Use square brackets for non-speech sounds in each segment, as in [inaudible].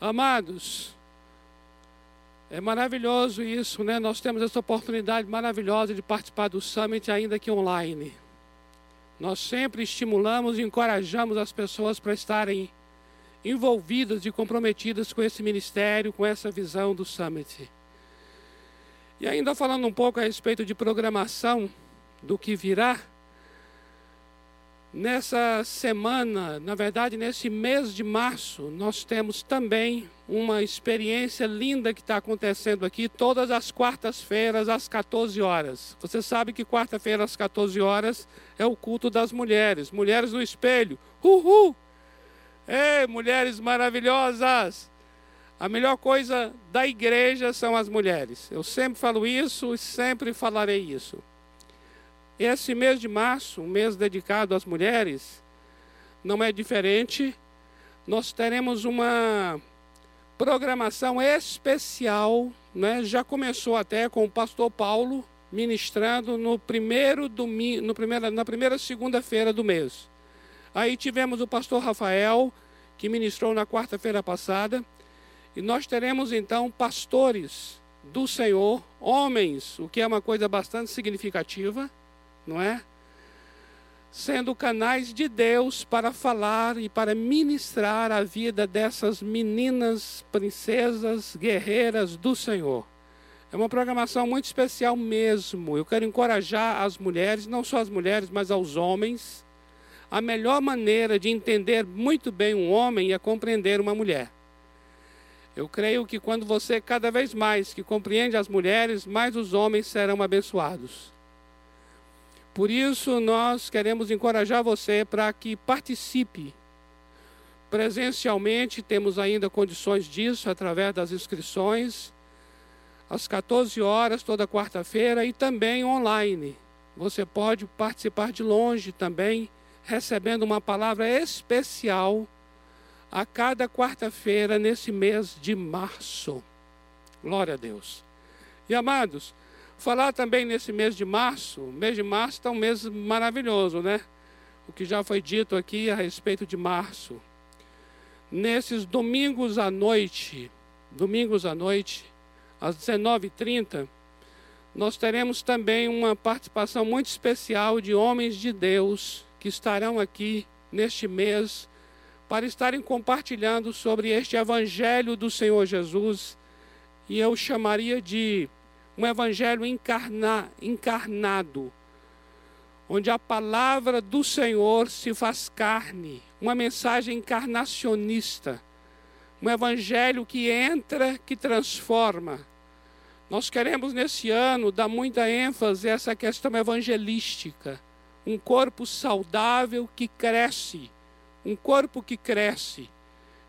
Amados, é maravilhoso isso, né? Nós temos essa oportunidade maravilhosa de participar do Summit, ainda que online. Nós sempre estimulamos e encorajamos as pessoas para estarem envolvidas e comprometidas com esse ministério, com essa visão do Summit. E ainda falando um pouco a respeito de programação do que virá, nessa semana, na verdade, nesse mês de março, nós temos também uma experiência linda que está acontecendo aqui todas as quartas-feiras às 14 horas. Você sabe que quarta-feira às 14 horas é o culto das mulheres, mulheres no espelho. Uhul! Ei, mulheres maravilhosas! A melhor coisa da igreja são as mulheres. Eu sempre falo isso e sempre falarei isso. Esse mês de março, um mês dedicado às mulheres, não é diferente. Nós teremos uma programação especial, né? já começou até com o pastor Paulo ministrando no primeiro domingo, na primeira segunda-feira do mês. Aí tivemos o pastor Rafael, que ministrou na quarta-feira passada. E nós teremos então pastores do Senhor, homens, o que é uma coisa bastante significativa, não é? Sendo canais de Deus para falar e para ministrar a vida dessas meninas, princesas, guerreiras do Senhor. É uma programação muito especial mesmo. Eu quero encorajar as mulheres, não só as mulheres, mas aos homens. A melhor maneira de entender muito bem um homem é compreender uma mulher. Eu creio que quando você, cada vez mais que compreende as mulheres, mais os homens serão abençoados. Por isso, nós queremos encorajar você para que participe presencialmente, temos ainda condições disso através das inscrições, às 14 horas, toda quarta-feira, e também online. Você pode participar de longe também, recebendo uma palavra especial a cada quarta-feira nesse mês de março. Glória a Deus. E amados, falar também nesse mês de março, o mês de março está um mês maravilhoso, né? O que já foi dito aqui a respeito de março. Nesses domingos à noite, domingos à noite, às 19h30, nós teremos também uma participação muito especial de homens de Deus que estarão aqui neste mês para estarem compartilhando sobre este evangelho do Senhor Jesus, e eu chamaria de um evangelho encarna, encarnado, onde a palavra do Senhor se faz carne, uma mensagem encarnacionista, um evangelho que entra, que transforma. Nós queremos nesse ano dar muita ênfase a essa questão evangelística, um corpo saudável que cresce um corpo que cresce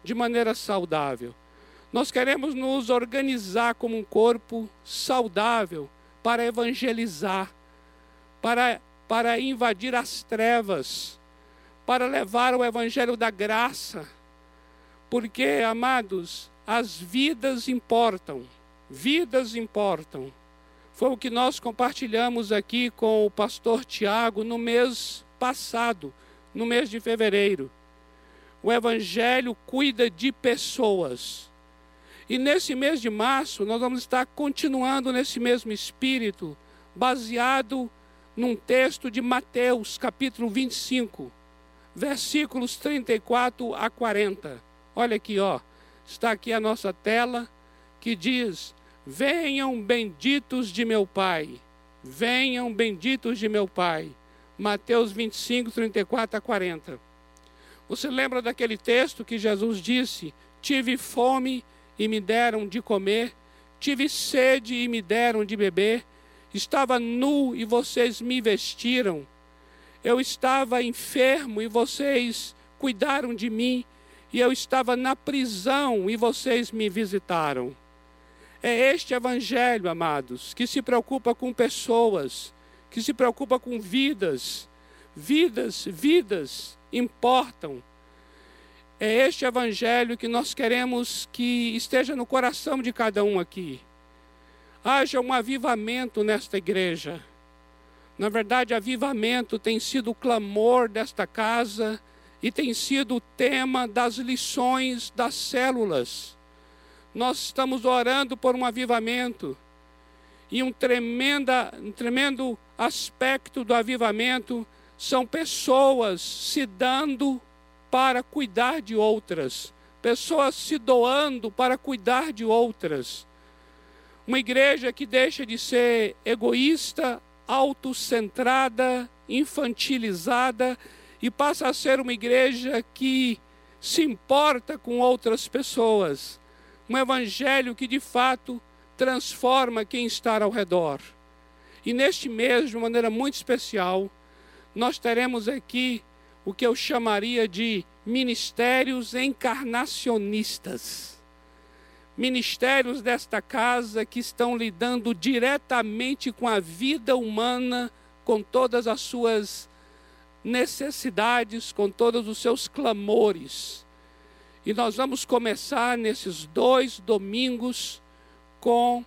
de maneira saudável. Nós queremos nos organizar como um corpo saudável para evangelizar, para, para invadir as trevas, para levar o evangelho da graça. Porque, amados, as vidas importam, vidas importam. Foi o que nós compartilhamos aqui com o pastor Tiago no mês passado, no mês de fevereiro. O Evangelho cuida de pessoas. E nesse mês de março, nós vamos estar continuando nesse mesmo espírito, baseado num texto de Mateus, capítulo 25, versículos 34 a 40. Olha aqui, ó. Está aqui a nossa tela que diz: Venham benditos de meu Pai. Venham benditos de meu Pai. Mateus 25, 34 a 40. Você lembra daquele texto que Jesus disse: Tive fome e me deram de comer, tive sede e me deram de beber, estava nu e vocês me vestiram, eu estava enfermo e vocês cuidaram de mim, e eu estava na prisão e vocês me visitaram. É este evangelho, amados, que se preocupa com pessoas, que se preocupa com vidas, vidas, vidas importam. É este evangelho que nós queremos que esteja no coração de cada um aqui. Haja um avivamento nesta igreja. Na verdade, avivamento tem sido o clamor desta casa e tem sido o tema das lições das células. nós estamos orando por um avivamento. E um, tremenda, um tremendo aspecto do avivamento são pessoas se dando para cuidar de outras, pessoas se doando para cuidar de outras. Uma igreja que deixa de ser egoísta, autocentrada, infantilizada e passa a ser uma igreja que se importa com outras pessoas. Um evangelho que de fato transforma quem está ao redor. E neste mês, de maneira muito especial, nós teremos aqui o que eu chamaria de ministérios encarnacionistas. Ministérios desta casa que estão lidando diretamente com a vida humana, com todas as suas necessidades, com todos os seus clamores. E nós vamos começar nesses dois domingos com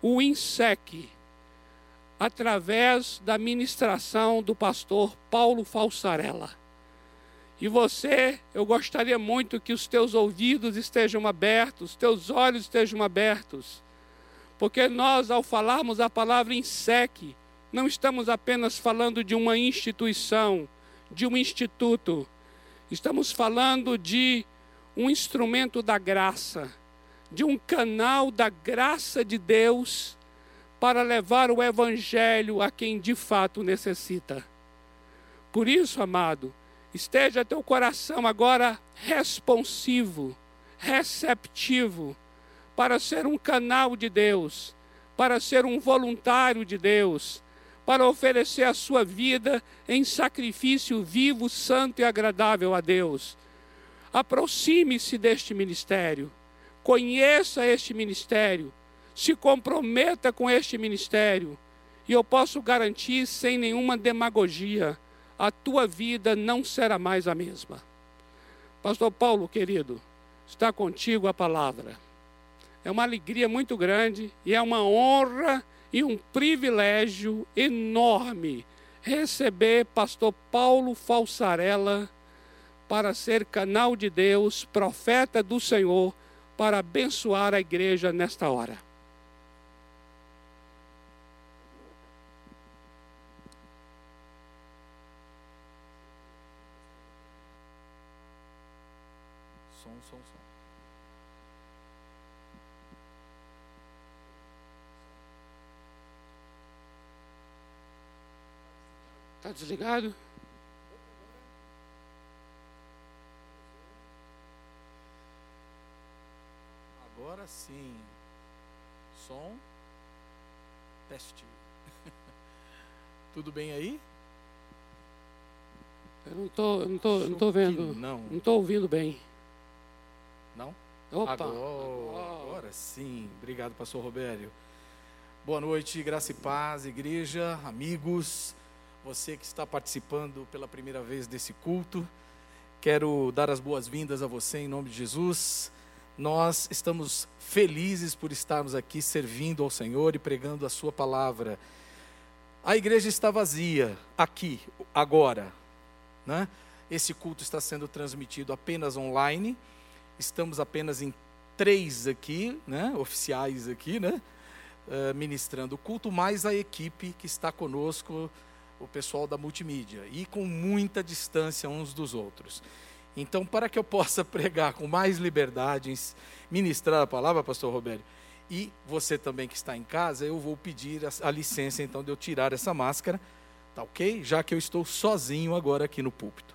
o INSEC, através da ministração do pastor Paulo Falsarella. E você, eu gostaria muito que os teus ouvidos estejam abertos, teus olhos estejam abertos, porque nós, ao falarmos a palavra INSEC, não estamos apenas falando de uma instituição, de um instituto, estamos falando de um instrumento da graça, de um canal da graça de Deus para levar o Evangelho a quem de fato necessita. Por isso, amado, esteja teu coração agora responsivo, receptivo, para ser um canal de Deus, para ser um voluntário de Deus, para oferecer a sua vida em sacrifício vivo, santo e agradável a Deus. Aproxime-se deste ministério, conheça este ministério, se comprometa com este ministério. E eu posso garantir, sem nenhuma demagogia, a tua vida não será mais a mesma. Pastor Paulo, querido, está contigo a palavra. É uma alegria muito grande e é uma honra e um privilégio enorme receber pastor Paulo Falsarella para ser canal de Deus, profeta do Senhor, para abençoar a igreja nesta hora. Está desligado? Agora sim. Som. Teste. [laughs] Tudo bem aí? Eu não tô, eu não tô, eu não tô vendo. Não. Não tô ouvindo bem. Não? Opa. Agora, agora sim. Obrigado, pastor Robério. Boa noite, graça e paz, igreja, amigos você que está participando pela primeira vez desse culto. Quero dar as boas-vindas a você em nome de Jesus. Nós estamos felizes por estarmos aqui servindo ao Senhor e pregando a Sua palavra. A igreja está vazia, aqui, agora. Né? Esse culto está sendo transmitido apenas online. Estamos apenas em três aqui, né? oficiais aqui, né? Uh, ministrando o culto, mais a equipe que está conosco o pessoal da multimídia e com muita distância uns dos outros. Então, para que eu possa [laughs] pregar com mais liberdade, ministrar a palavra, pastor Roberto, e você também que está em casa, eu vou pedir a, a licença então de eu tirar essa máscara, tá ok? Já que eu estou sozinho agora aqui no púlpito.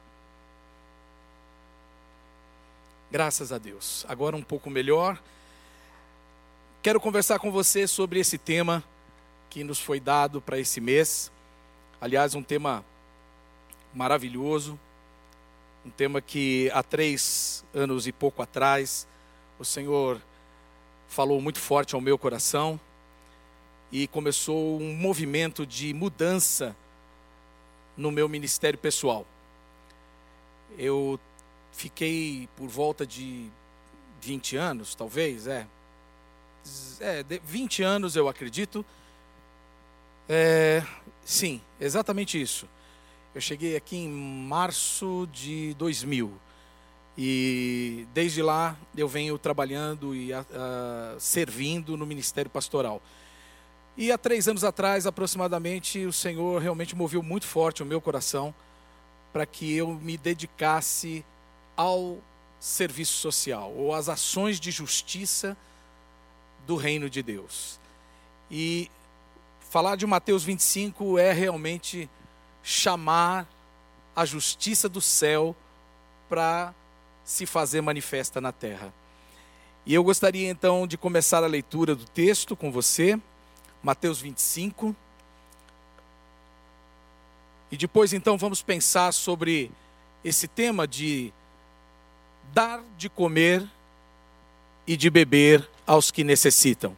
Graças a Deus. Agora um pouco melhor. Quero conversar com você sobre esse tema que nos foi dado para esse mês. Aliás, um tema maravilhoso, um tema que há três anos e pouco atrás o Senhor falou muito forte ao meu coração e começou um movimento de mudança no meu ministério pessoal. Eu fiquei por volta de 20 anos, talvez, é. É, 20 anos eu acredito, é, sim, exatamente isso. Eu cheguei aqui em março de 2000. E desde lá eu venho trabalhando e uh, servindo no ministério pastoral. E há três anos atrás, aproximadamente, o Senhor realmente moveu muito forte o meu coração para que eu me dedicasse ao serviço social ou às ações de justiça do reino de Deus. E falar de Mateus 25 é realmente chamar a justiça do céu para se fazer manifesta na terra. E eu gostaria então de começar a leitura do texto com você, Mateus 25. E depois então vamos pensar sobre esse tema de dar de comer e de beber aos que necessitam.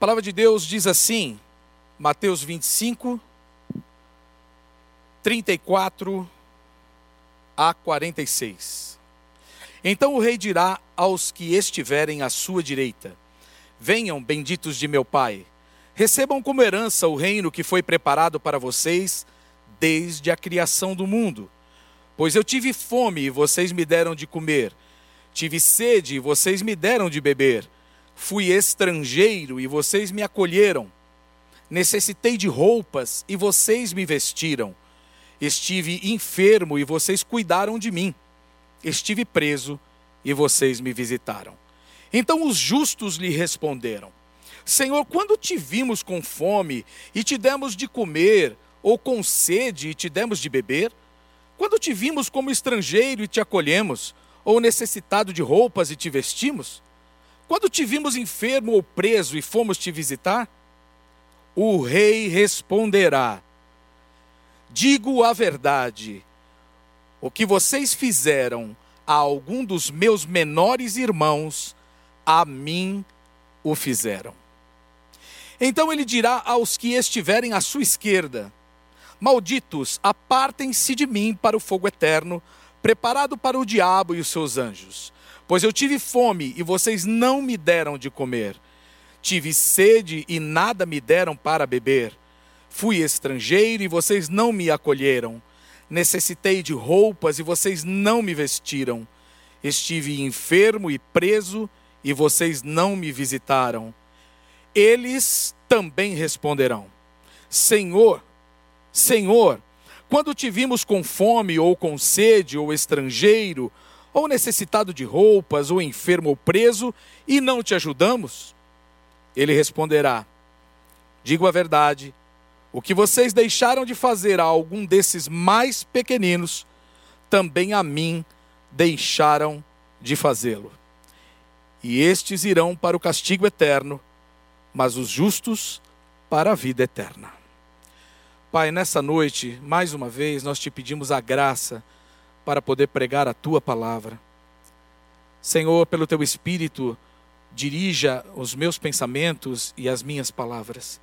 A palavra de Deus diz assim, Mateus 25, 34 a 46. Então o rei dirá aos que estiverem à sua direita: Venham, benditos de meu Pai, recebam como herança o reino que foi preparado para vocês desde a criação do mundo. Pois eu tive fome e vocês me deram de comer, tive sede e vocês me deram de beber, fui estrangeiro e vocês me acolheram, necessitei de roupas e vocês me vestiram Estive enfermo e vocês cuidaram de mim. Estive preso e vocês me visitaram. Então os justos lhe responderam: Senhor, quando te vimos com fome e te demos de comer, ou com sede e te demos de beber? Quando te vimos como estrangeiro e te acolhemos, ou necessitado de roupas e te vestimos? Quando te vimos enfermo ou preso e fomos te visitar? O rei responderá: Digo a verdade: o que vocês fizeram a algum dos meus menores irmãos, a mim o fizeram. Então ele dirá aos que estiverem à sua esquerda: Malditos, apartem-se de mim para o fogo eterno, preparado para o diabo e os seus anjos. Pois eu tive fome e vocês não me deram de comer. Tive sede e nada me deram para beber. Fui estrangeiro e vocês não me acolheram. Necessitei de roupas e vocês não me vestiram. Estive enfermo e preso e vocês não me visitaram. Eles também responderão: Senhor, Senhor, quando te vimos com fome ou com sede ou estrangeiro, ou necessitado de roupas, ou enfermo ou preso, e não te ajudamos? Ele responderá: Digo a verdade, o que vocês deixaram de fazer a algum desses mais pequeninos, também a mim deixaram de fazê-lo. E estes irão para o castigo eterno, mas os justos para a vida eterna. Pai, nessa noite, mais uma vez, nós te pedimos a graça para poder pregar a tua palavra. Senhor, pelo teu espírito, dirija os meus pensamentos e as minhas palavras.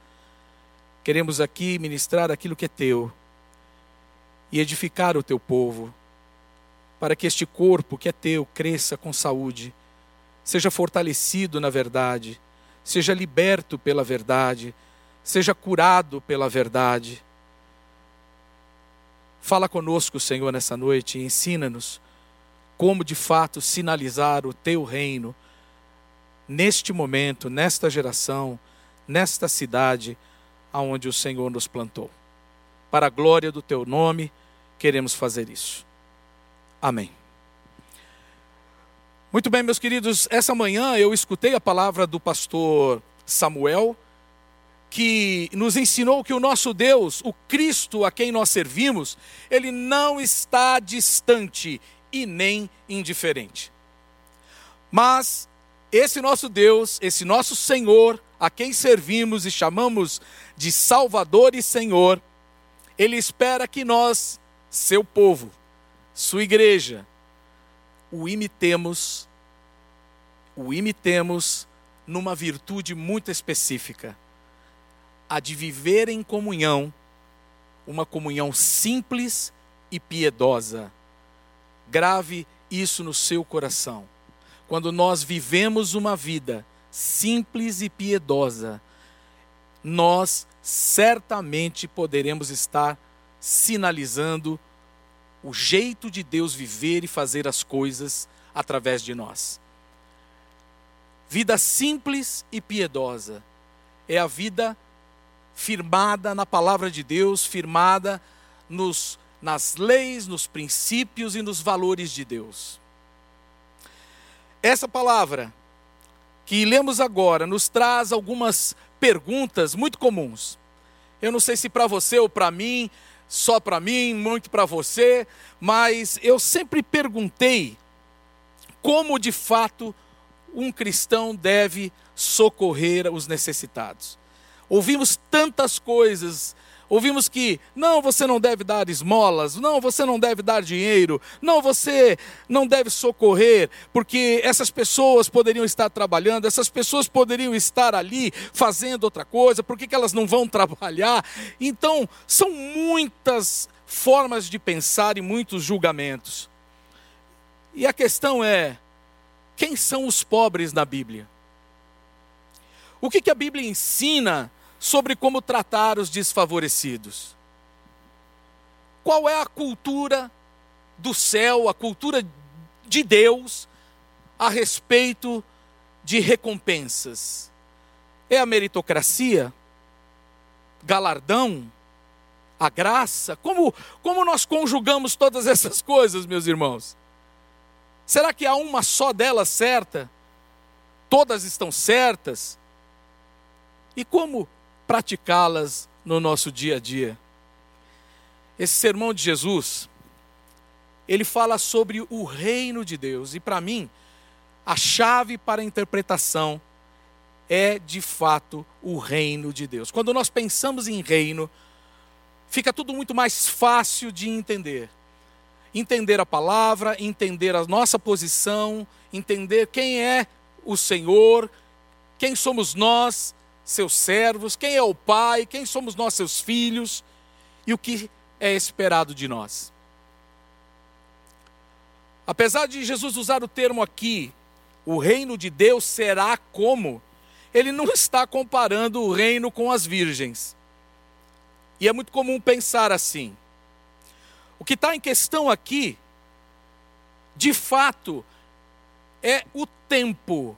Queremos aqui ministrar aquilo que é teu e edificar o teu povo, para que este corpo que é teu cresça com saúde, seja fortalecido na verdade, seja liberto pela verdade, seja curado pela verdade. Fala conosco, Senhor, nessa noite e ensina-nos como de fato sinalizar o teu reino neste momento, nesta geração, nesta cidade aonde o Senhor nos plantou. Para a glória do teu nome, queremos fazer isso. Amém. Muito bem, meus queridos, essa manhã eu escutei a palavra do pastor Samuel, que nos ensinou que o nosso Deus, o Cristo a quem nós servimos, ele não está distante e nem indiferente. Mas esse nosso Deus, esse nosso Senhor, a quem servimos e chamamos de Salvador e Senhor, Ele espera que nós, seu povo, sua igreja, o imitemos, o imitemos numa virtude muito específica, a de viver em comunhão, uma comunhão simples e piedosa. Grave isso no seu coração. Quando nós vivemos uma vida simples e piedosa, nós certamente poderemos estar sinalizando o jeito de Deus viver e fazer as coisas através de nós. Vida simples e piedosa é a vida firmada na palavra de Deus, firmada nos, nas leis, nos princípios e nos valores de Deus. Essa palavra que lemos agora nos traz algumas perguntas muito comuns. Eu não sei se para você ou para mim, só para mim, muito para você, mas eu sempre perguntei como de fato um cristão deve socorrer os necessitados. Ouvimos tantas coisas Ouvimos que não, você não deve dar esmolas, não, você não deve dar dinheiro, não, você não deve socorrer, porque essas pessoas poderiam estar trabalhando, essas pessoas poderiam estar ali fazendo outra coisa, por que, que elas não vão [laughs] trabalhar? Então, são muitas formas de pensar e muitos julgamentos. E a questão é: quem são os pobres na Bíblia? O que, que a Bíblia ensina sobre como tratar os desfavorecidos. Qual é a cultura do céu, a cultura de Deus a respeito de recompensas? É a meritocracia? Galardão? A graça? Como, como nós conjugamos todas essas coisas, meus irmãos? Será que há uma só delas certa? Todas estão certas? E como praticá-las no nosso dia a dia. Esse sermão de Jesus, ele fala sobre o reino de Deus, e para mim, a chave para a interpretação é de fato o reino de Deus. Quando nós pensamos em reino, fica tudo muito mais fácil de entender. Entender a palavra, entender a nossa posição, entender quem é o Senhor, quem somos nós seus servos, quem é o Pai, quem somos nós, seus filhos, e o que é esperado de nós. Apesar de Jesus usar o termo aqui, o reino de Deus será como, ele não está comparando o reino com as virgens. E é muito comum pensar assim. O que está em questão aqui, de fato, é o tempo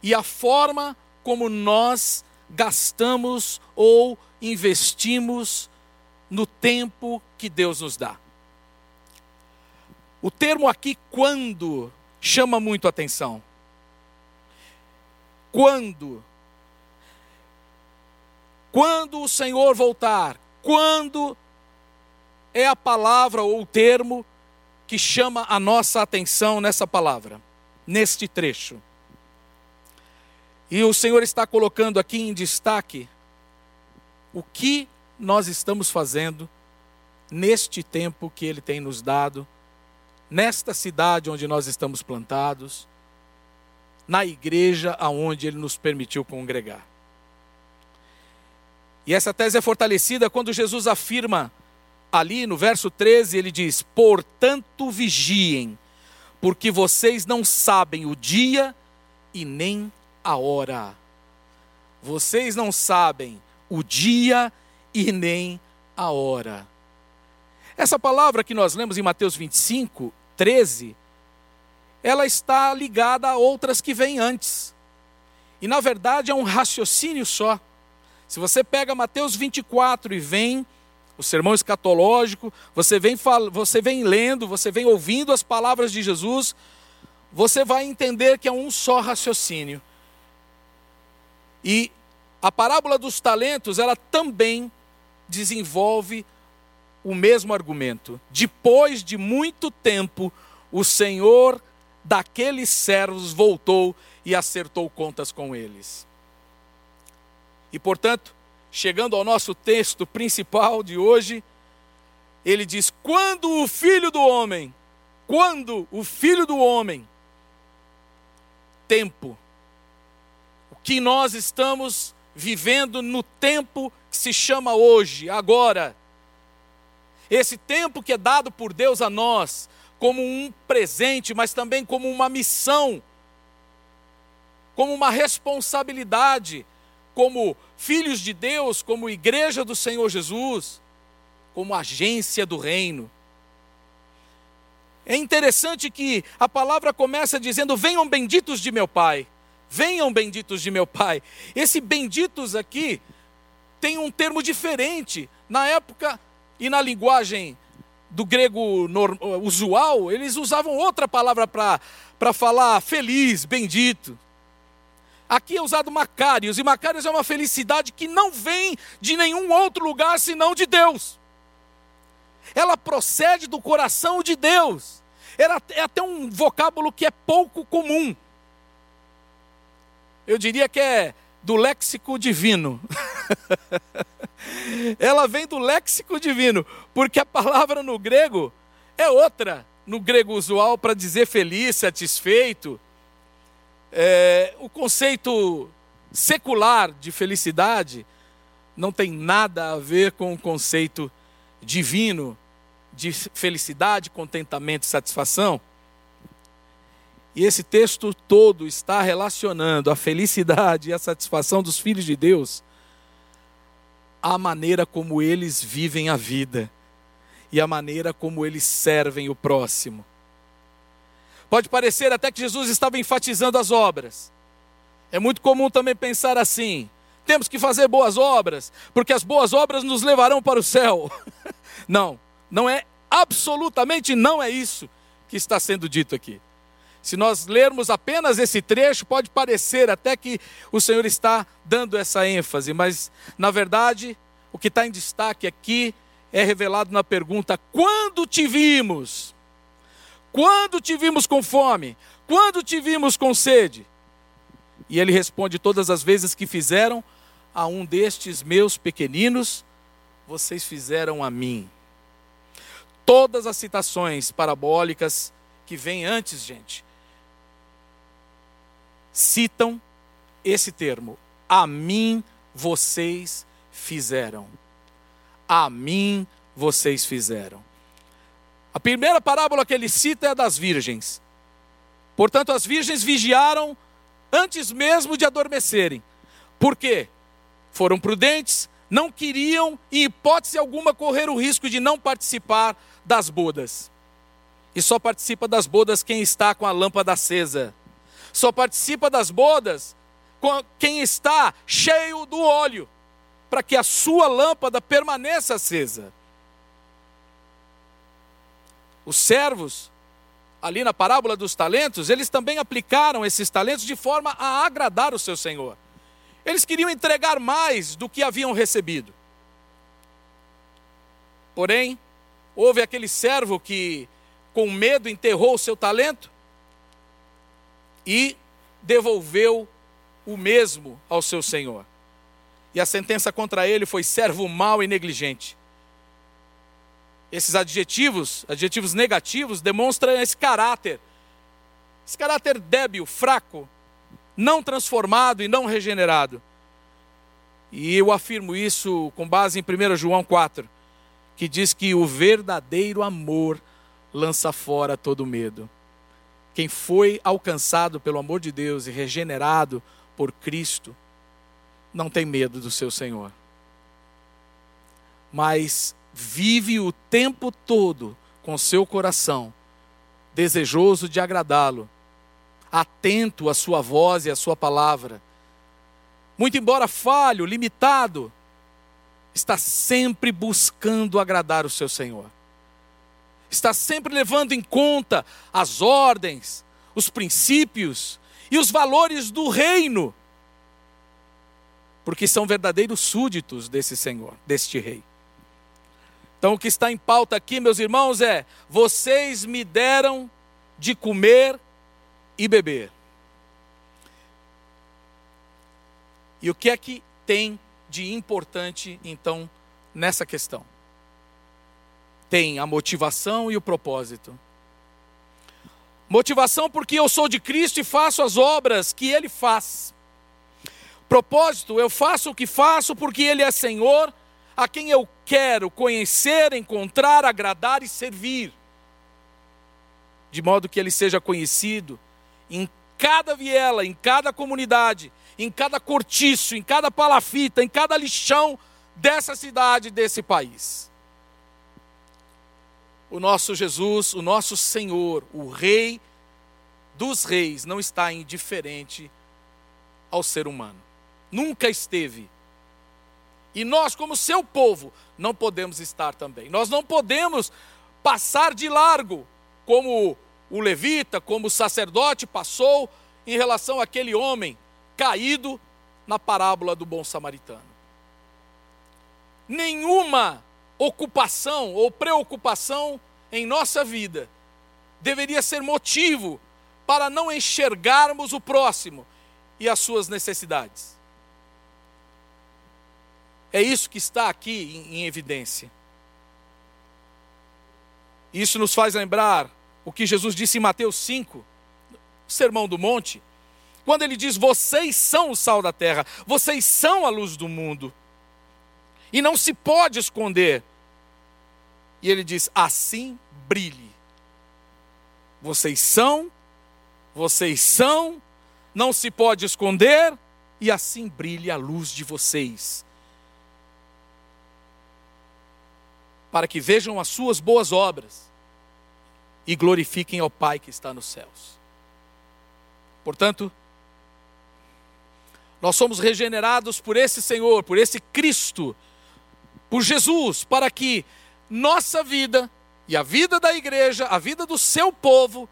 e a forma como nós gastamos ou investimos no tempo que Deus nos dá. O termo aqui, quando, chama muito atenção. Quando? Quando o Senhor voltar, quando é a palavra ou o termo que chama a nossa atenção nessa palavra, neste trecho. E o Senhor está colocando aqui em destaque o que nós estamos fazendo neste tempo que Ele tem nos dado, nesta cidade onde nós estamos plantados, na igreja aonde Ele nos permitiu congregar. E essa tese é fortalecida quando Jesus afirma ali no verso 13, ele diz: Portanto, vigiem, porque vocês não sabem o dia e nem a hora. Vocês não sabem o dia e nem a hora. Essa palavra que nós lemos em Mateus 25, 13, ela está ligada a outras que vêm antes. E na verdade é um raciocínio só. Se você pega Mateus 24 e vem o sermão escatológico, você vem, você vem lendo, você vem ouvindo as palavras de Jesus, você vai entender que é um só raciocínio. E a parábola dos talentos, ela também desenvolve o mesmo argumento. Depois de muito tempo, o Senhor daqueles servos voltou e acertou contas com eles. E portanto, chegando ao nosso texto principal de hoje, ele diz: Quando o filho do homem, quando o filho do homem, tempo, que nós estamos vivendo no tempo que se chama hoje, agora. Esse tempo que é dado por Deus a nós como um presente, mas também como uma missão, como uma responsabilidade, como filhos de Deus, como igreja do Senhor Jesus, como agência do reino. É interessante que a palavra começa dizendo: Venham benditos de meu Pai. Venham benditos de meu Pai. Esse benditos aqui tem um termo diferente. Na época e na linguagem do grego usual, eles usavam outra palavra para falar feliz, bendito. Aqui é usado Macários, e Macários é uma felicidade que não vem de nenhum outro lugar senão de Deus. Ela procede do coração de Deus. Ela é até um vocábulo que é pouco comum. Eu diria que é do léxico divino. [laughs] Ela vem do léxico divino, porque a palavra no grego é outra, no grego usual, para dizer feliz, satisfeito. É, o conceito secular de felicidade não tem nada a ver com o conceito divino de felicidade, contentamento e satisfação. E esse texto todo está relacionando a felicidade e a satisfação dos filhos de Deus à maneira como eles vivem a vida e a maneira como eles servem o próximo. Pode parecer até que Jesus estava enfatizando as obras. É muito comum também pensar assim: temos que fazer boas obras, porque as boas obras nos levarão para o céu. [laughs] Não, não é absolutamente não é isso que está sendo dito aqui. Se nós lermos apenas esse trecho, pode parecer até que o Senhor está dando essa ênfase, mas na verdade, o que está em destaque aqui é revelado na pergunta: quando te vimos? Quando te vimos com fome? Quando te vimos com sede? E ele responde: todas as vezes que fizeram a um destes meus pequeninos, vocês fizeram a mim. Todas as citações parabólicas que vêm antes, gente, citam esse termo: a mim vocês fizeram. A mim vocês fizeram. A primeira parábola que ele cita é a das virgens. Portanto, as virgens vigiaram antes mesmo de adormecerem. Por quê? Foram prudentes, não queriam, em hipótese alguma, correr o risco de não participar das bodas. E só participa das bodas quem está com a lâmpada acesa. Só participa das bodas quem está cheio do óleo, para que a sua lâmpada permaneça acesa. Os servos, ali na parábola dos talentos, eles também aplicaram esses talentos de forma a agradar o seu senhor. Eles queriam entregar mais do que haviam recebido. Porém, houve aquele servo que, com medo, enterrou o seu talento e devolveu o mesmo ao seu senhor. E a sentença contra ele foi servo mau e negligente. Esses adjetivos, adjetivos negativos, demonstram esse caráter. Esse caráter débil, fraco, não transformado e não regenerado. E eu afirmo isso com base em 1 João 4, que diz que o verdadeiro amor lança fora todo medo. Quem foi alcançado pelo amor de Deus e regenerado por Cristo, não tem medo do seu Senhor. Mas vive o tempo todo com seu coração desejoso de agradá-lo, atento à sua voz e à sua palavra. Muito embora falho, limitado, está sempre buscando agradar o seu Senhor está sempre levando em conta as ordens, os princípios e os valores do reino, porque são verdadeiros súditos desse Senhor, deste Rei. Então, o que está em pauta aqui, meus irmãos, é: vocês me deram de comer e beber. E o que é que tem de importante, então, nessa questão? Tem a motivação e o propósito. Motivação porque eu sou de Cristo e faço as obras que Ele faz. Propósito, eu faço o que faço porque Ele é Senhor, a quem eu quero conhecer, encontrar, agradar e servir. De modo que Ele seja conhecido em cada viela, em cada comunidade, em cada cortiço, em cada palafita, em cada lixão dessa cidade, desse país. O nosso Jesus, o nosso Senhor, o Rei dos Reis, não está indiferente ao ser humano. Nunca esteve. E nós, como seu povo, não podemos estar também. Nós não podemos passar de largo, como o levita, como o sacerdote passou em relação àquele homem caído na parábola do bom samaritano. Nenhuma ocupação ou preocupação em nossa vida deveria ser motivo para não enxergarmos o próximo e as suas necessidades. É isso que está aqui em, em evidência. Isso nos faz lembrar o que Jesus disse em Mateus 5, Sermão do Monte, quando ele diz: Vocês são o sal da terra, vocês são a luz do mundo, e não se pode esconder. E ele diz: Assim brilhe. Vocês são, vocês são, não se pode esconder, e assim brilhe a luz de vocês. Para que vejam as suas boas obras e glorifiquem ao Pai que está nos céus. Portanto, nós somos regenerados por esse Senhor, por esse Cristo, por Jesus, para que nossa vida e a vida da igreja, a vida do seu povo,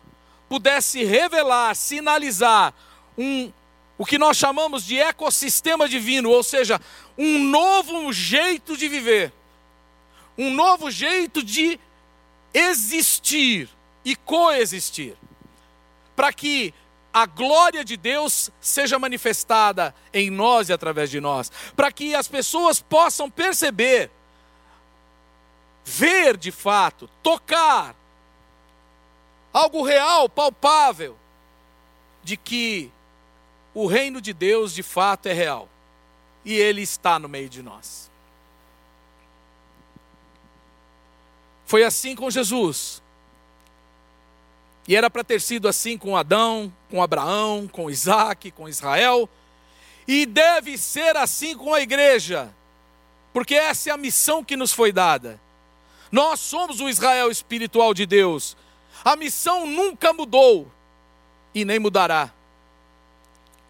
pudesse revelar, sinalizar um o que nós chamamos de ecossistema divino, ou seja, um novo jeito de viver, um novo jeito de existir e coexistir, para que a glória de Deus seja manifestada em nós e através de nós, para que as pessoas possam perceber, ver de fato, tocar algo real, palpável, de que o reino de Deus de fato é real e ele está no meio de nós. Foi assim com Jesus. E era para ter sido assim com Adão, com Abraão, com Isaac, com Israel. E deve ser assim com a igreja, porque essa é a missão que nos foi dada. Nós somos o Israel espiritual de Deus. A missão nunca mudou e nem mudará.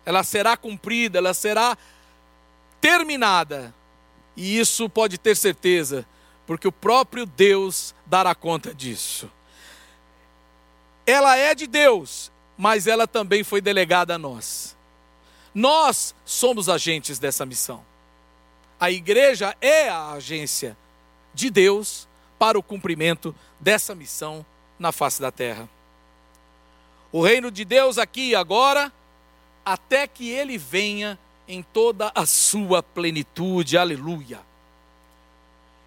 Ela será cumprida, ela será terminada. E isso pode ter certeza, porque o próprio Deus dará conta disso ela é de Deus, mas ela também foi delegada a nós. Nós somos agentes dessa missão. A igreja é a agência de Deus para o cumprimento dessa missão na face da terra. O reino de Deus aqui e agora, até que ele venha em toda a sua plenitude. Aleluia.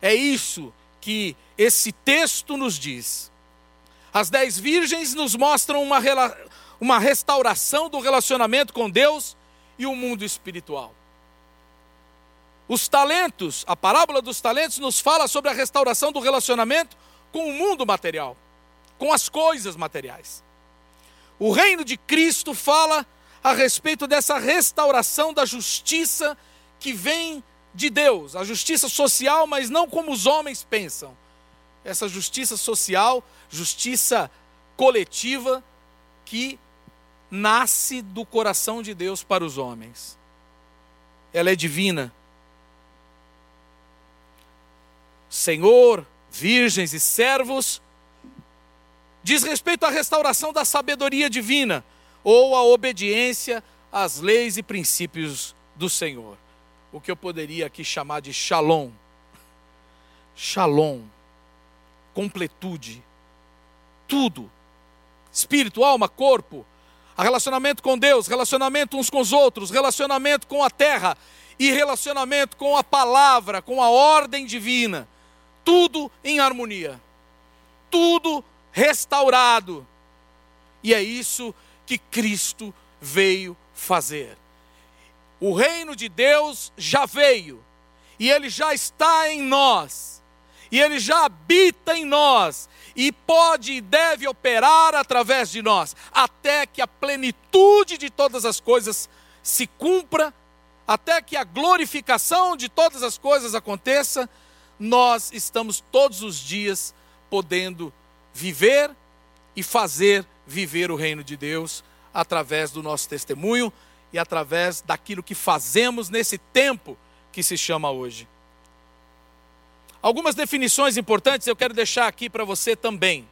É isso que esse texto nos diz. As dez virgens nos mostram uma, uma restauração do relacionamento com Deus e o mundo espiritual. Os talentos, a parábola dos talentos nos fala sobre a restauração do relacionamento com o mundo material, com as coisas materiais. O reino de Cristo fala a respeito dessa restauração da justiça que vem de Deus, a justiça social, mas não como os homens pensam. Essa justiça social justiça coletiva que nasce do coração de Deus para os homens. Ela é divina. Senhor, virgens e servos, diz respeito à restauração da sabedoria divina ou à obediência às leis e princípios do Senhor. O que eu poderia aqui chamar de shalom. Shalom, completude, tudo: espírito, alma, corpo, relacionamento com Deus, relacionamento uns com os outros, relacionamento com a terra e relacionamento com a palavra, com a ordem divina. Tudo em harmonia, tudo restaurado. E é isso que Cristo veio fazer. O reino de Deus já veio, e ele já está em nós, e ele já habita em nós, e pode e deve operar através de nós, até que a plenitude de todas as coisas se cumpra, até que a glorificação de todas as coisas aconteça, nós estamos todos os dias podendo viver e fazer viver o reino de Deus através do nosso testemunho e através daquilo que fazemos nesse tempo que se chama hoje. Algumas definições importantes eu quero deixar aqui para você também.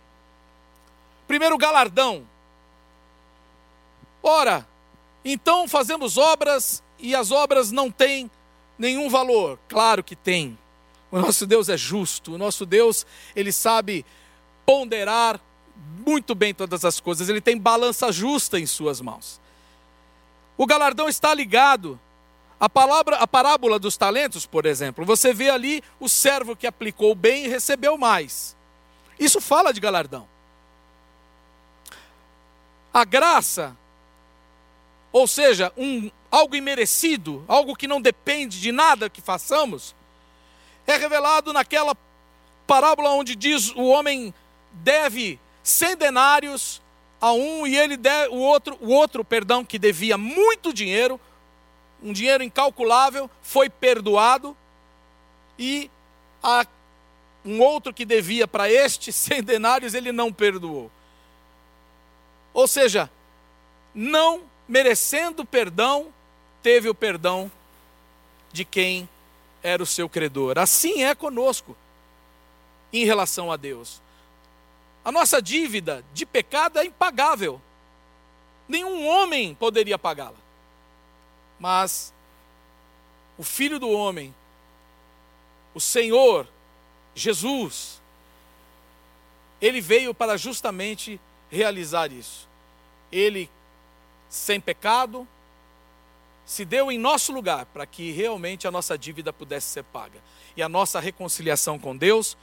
Primeiro, galardão. Ora, então fazemos obras e as obras não têm nenhum valor. Claro que tem. O nosso Deus é justo, o nosso Deus, ele sabe ponderar muito bem todas as coisas, ele tem balança justa em suas mãos. O galardão está ligado a palavra, a parábola dos talentos, por exemplo, você vê ali o servo que aplicou bem e recebeu mais. Isso fala de galardão. A graça, ou seja, um, algo imerecido, algo que não depende de nada que façamos, é revelado naquela parábola onde diz o homem deve cem denários a um e ele deve, o outro, o outro, perdão, que devia muito dinheiro, um dinheiro incalculável, foi perdoado, e a, um outro que devia para este [laughs] cem denários, ele não perdoou. Ou seja, não merecendo perdão, teve o perdão de quem era o seu credor. Assim é conosco em relação a Deus. A nossa dívida de pecado é impagável. Nenhum homem poderia pagá-la. Mas o Filho do Homem, o Senhor, Jesus, ele veio para justamente realizar isso. Ele, sem pecado, se deu em nosso lugar para que realmente a nossa dívida pudesse ser paga e a nossa reconciliação com Deus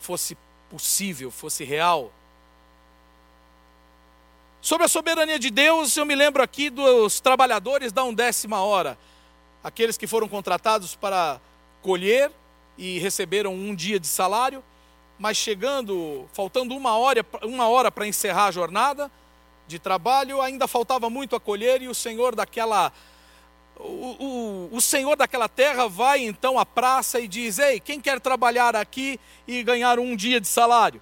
fosse possível, fosse real. Sobre a soberania de Deus, eu me lembro aqui dos trabalhadores da undécima hora, aqueles que foram contratados para colher e receberam um dia de salário, mas chegando, faltando uma hora, uma hora para encerrar a jornada de trabalho, ainda faltava muito a colher e o senhor daquela o, o, o, senhor daquela terra vai então à praça e diz: Ei, quem quer trabalhar aqui e ganhar um dia de salário?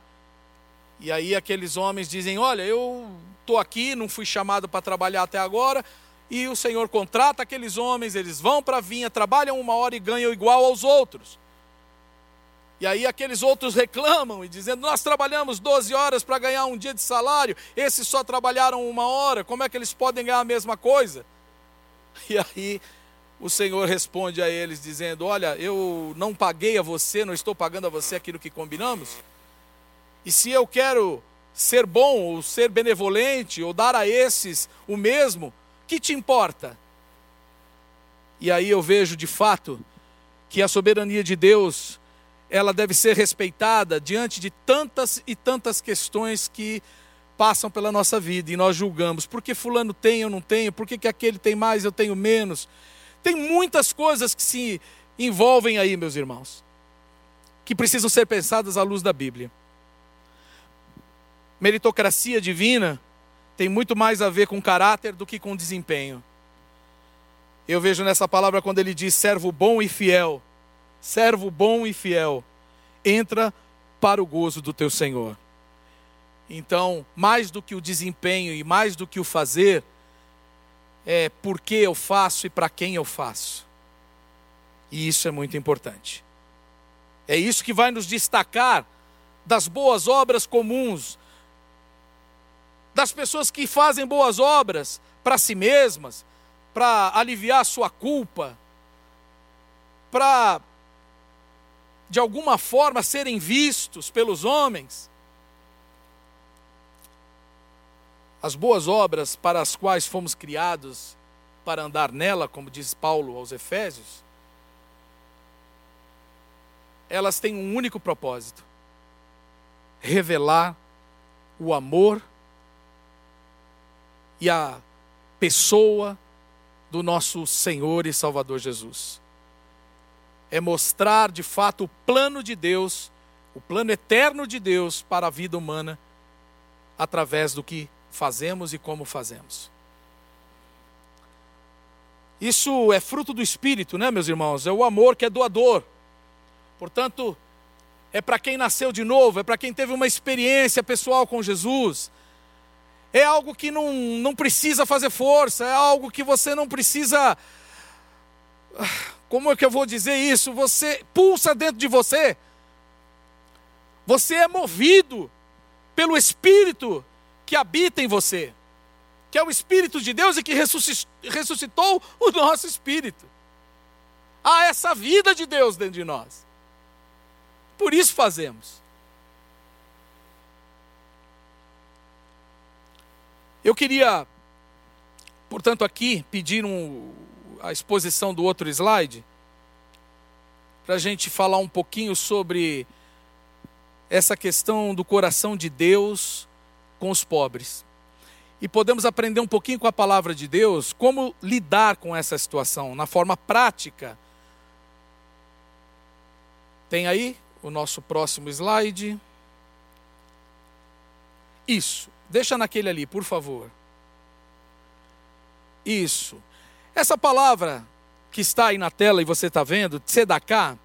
E aí aqueles homens dizem: Olha, eu estou aqui, não fui chamado para trabalhar até agora. E o Senhor contrata aqueles homens, eles vão para a vinha, trabalham uma hora e ganham igual aos outros. E aí aqueles outros reclamam e dizendo: Nós trabalhamos 12 horas para ganhar um dia de salário, esses só trabalharam uma hora, como é que eles podem ganhar a mesma coisa? E aí o Senhor responde a eles dizendo: Olha, eu não paguei a você, não estou pagando a você aquilo que combinamos. E se eu quero ser bom, ou ser benevolente, ou dar a esses o mesmo, que te importa? E aí eu vejo de fato que a soberania de Deus, ela deve ser respeitada diante de tantas e tantas questões que passam pela nossa vida e nós julgamos, por que fulano tem, eu não tenho, por que, que aquele tem mais, eu tenho menos. Tem muitas coisas que se envolvem aí, meus irmãos, que precisam ser pensadas à luz da Bíblia. Meritocracia divina tem muito mais a ver com caráter do que com desempenho. Eu vejo nessa palavra quando ele diz servo bom e fiel, servo bom e fiel, entra para o gozo do teu Senhor. Então, mais do que o desempenho e mais do que o fazer, é por que eu faço e para quem eu faço. E isso é muito importante. É isso que vai nos destacar das boas obras comuns, das pessoas que fazem boas obras para si mesmas, para aliviar a sua culpa, para de alguma forma serem vistos pelos homens. As boas obras para as quais fomos criados para andar nela, como diz Paulo aos Efésios, elas têm um único propósito: revelar o amor e a pessoa do nosso Senhor e Salvador Jesus. É mostrar de fato o plano de Deus, o plano eterno de Deus para a vida humana, através do que fazemos e como fazemos. Isso é fruto do Espírito, né, meus irmãos? É o amor que é doador. Portanto, é para quem nasceu de novo, é para quem teve uma experiência pessoal com Jesus. É algo que não, não precisa fazer força, é algo que você não precisa. Como é que eu vou dizer isso? Você pulsa dentro de você. Você é movido pelo Espírito que habita em você, que é o Espírito de Deus e que ressuscitou o nosso espírito. Há essa vida de Deus dentro de nós. Por isso fazemos. Eu queria, portanto, aqui pedir um, a exposição do outro slide, para a gente falar um pouquinho sobre essa questão do coração de Deus com os pobres. E podemos aprender um pouquinho com a palavra de Deus como lidar com essa situação na forma prática. Tem aí o nosso próximo slide. Isso. Deixa naquele ali, por favor. Isso. Essa palavra que está aí na tela e você está vendo, tzedaká,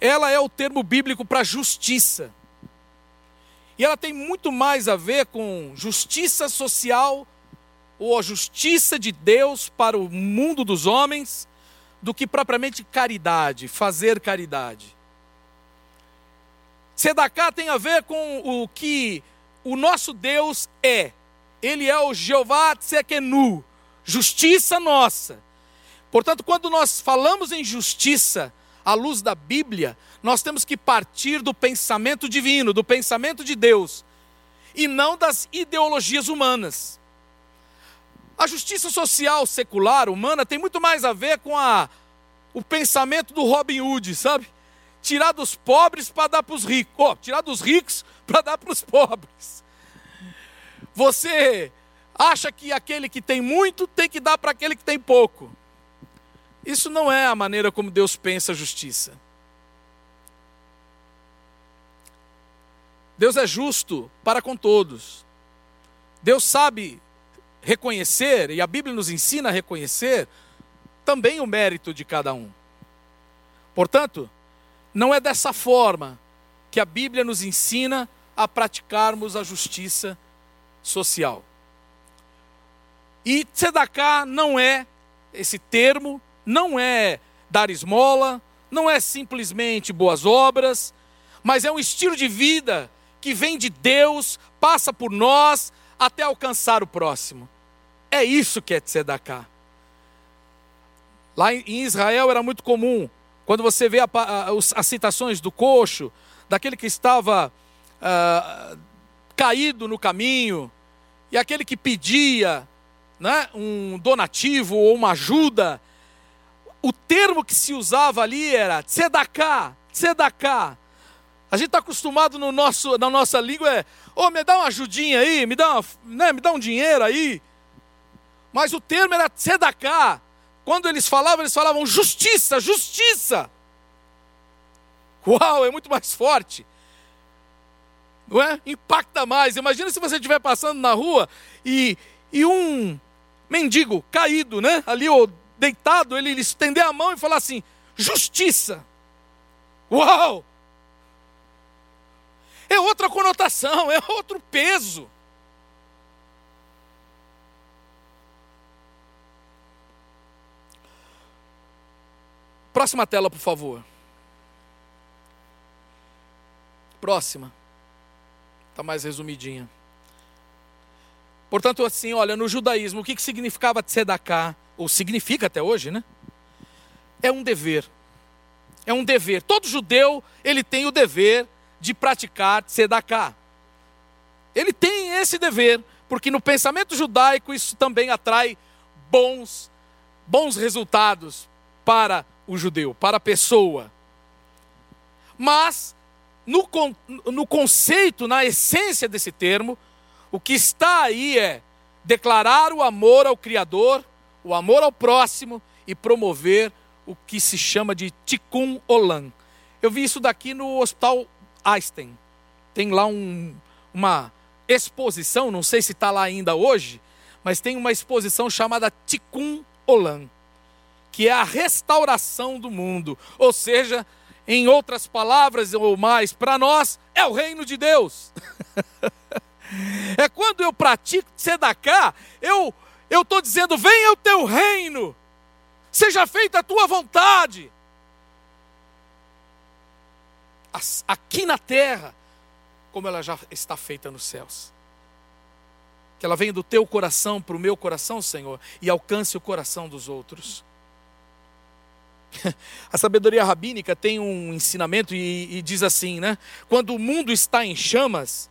ela é o termo bíblico para justiça. E ela tem muito mais a ver com justiça social ou a justiça de Deus para o mundo dos homens do que propriamente caridade, fazer caridade. Sedaká tem a ver com o que o nosso Deus é. Ele é o Jeová Tsekenu, justiça nossa. Portanto, quando nós falamos em justiça, à luz da Bíblia, nós temos que partir do pensamento divino, do pensamento de Deus, e não das ideologias humanas. A justiça social secular humana tem muito mais a ver com a, o pensamento do Robin Hood, sabe? Tirar dos pobres para dar para os ricos, oh, tirar dos ricos para dar para os pobres. Você acha que aquele que tem muito tem que dar para aquele que tem pouco. Isso não é a maneira como Deus pensa a justiça. Deus é justo para com todos. Deus sabe reconhecer, e a Bíblia nos ensina a reconhecer, também o mérito de cada um. Portanto, não é dessa forma que a Bíblia nos ensina a praticarmos a justiça social. E tzedakah não é esse termo, não é dar esmola, não é simplesmente boas obras, mas é um estilo de vida que vem de Deus, passa por nós até alcançar o próximo. É isso que é tzedakah. Lá em Israel era muito comum, quando você vê a, a, as citações do coxo, daquele que estava uh, caído no caminho, e aquele que pedia né, um donativo ou uma ajuda, o termo que se usava ali era tzedaká, tzedaká. A gente está acostumado no nosso, na nossa língua é, ô, oh, me dá uma ajudinha aí, me dá, uma, né, me dá um dinheiro aí. Mas o termo era tzedaká. Quando eles falavam, eles falavam justiça, justiça. Uau, é muito mais forte. Não é? Impacta mais. Imagina se você estiver passando na rua e, e um mendigo caído, né? Ali, ou deitado, ele estender a mão e falar assim: justiça. Uau! É outra conotação, é outro peso. Próxima tela, por favor. Próxima. Está mais resumidinha. Portanto, assim, olha, no judaísmo, o que, que significava tzedakah? Ou significa até hoje, né? É um dever. É um dever. Todo judeu, ele tem o dever de praticar tzedakah. Ele tem esse dever, porque no pensamento judaico isso também atrai bons, bons resultados para o judeu, para a pessoa. Mas, no, no conceito, na essência desse termo, o que está aí é declarar o amor ao Criador, o amor ao próximo e promover o que se chama de Tikkun Olam. Eu vi isso daqui no Hospital Einstein. Tem lá um, uma exposição, não sei se está lá ainda hoje, mas tem uma exposição chamada Tikkun Olam que é a restauração do mundo. Ou seja, em outras palavras ou mais, para nós é o reino de Deus. [laughs] é quando eu pratico tzedakah, eu eu estou dizendo: venha o teu reino, seja feita a tua vontade, aqui na terra, como ela já está feita nos céus. Que ela venha do teu coração para o meu coração, Senhor, e alcance o coração dos outros. [laughs] A sabedoria rabínica tem um ensinamento e, e, diz assim, né? Quando o mundo está em chamas,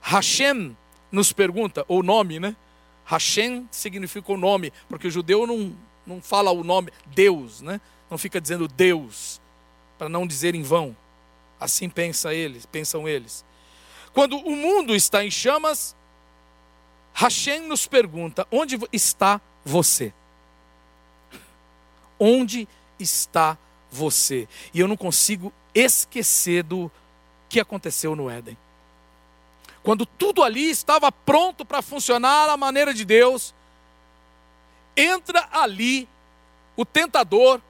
Hashem nos pergunta, ou nome, né? Hashem significa o nome, porque o judeu não, não fala o nome Deus, né? Não fica dizendo Deus, para não dizer em vão. Assim pensa eles, pensam eles. Quando o mundo está em chamas, Hashem nos pergunta: onde está você? [laughs] Onde está você? E eu não consigo esquecer do que aconteceu no Éden. Quando tudo ali estava pronto para funcionar à maneira de Deus, entra ali o tentador,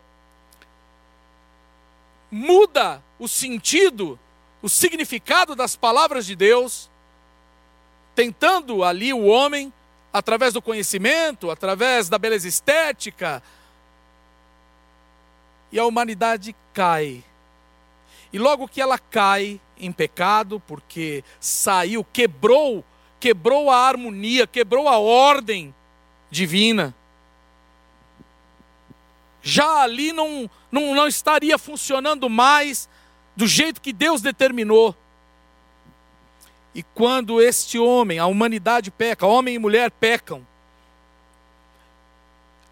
muda o sentido, o significado das palavras de Deus, tentando ali o homem, através do conhecimento, através da beleza estética, e a humanidade cai. E logo que ela cai em pecado, porque saiu, quebrou, quebrou a harmonia, quebrou a ordem divina. Já ali não, não, não estaria funcionando mais do jeito que Deus determinou. E quando este homem, a humanidade peca, homem e mulher pecam,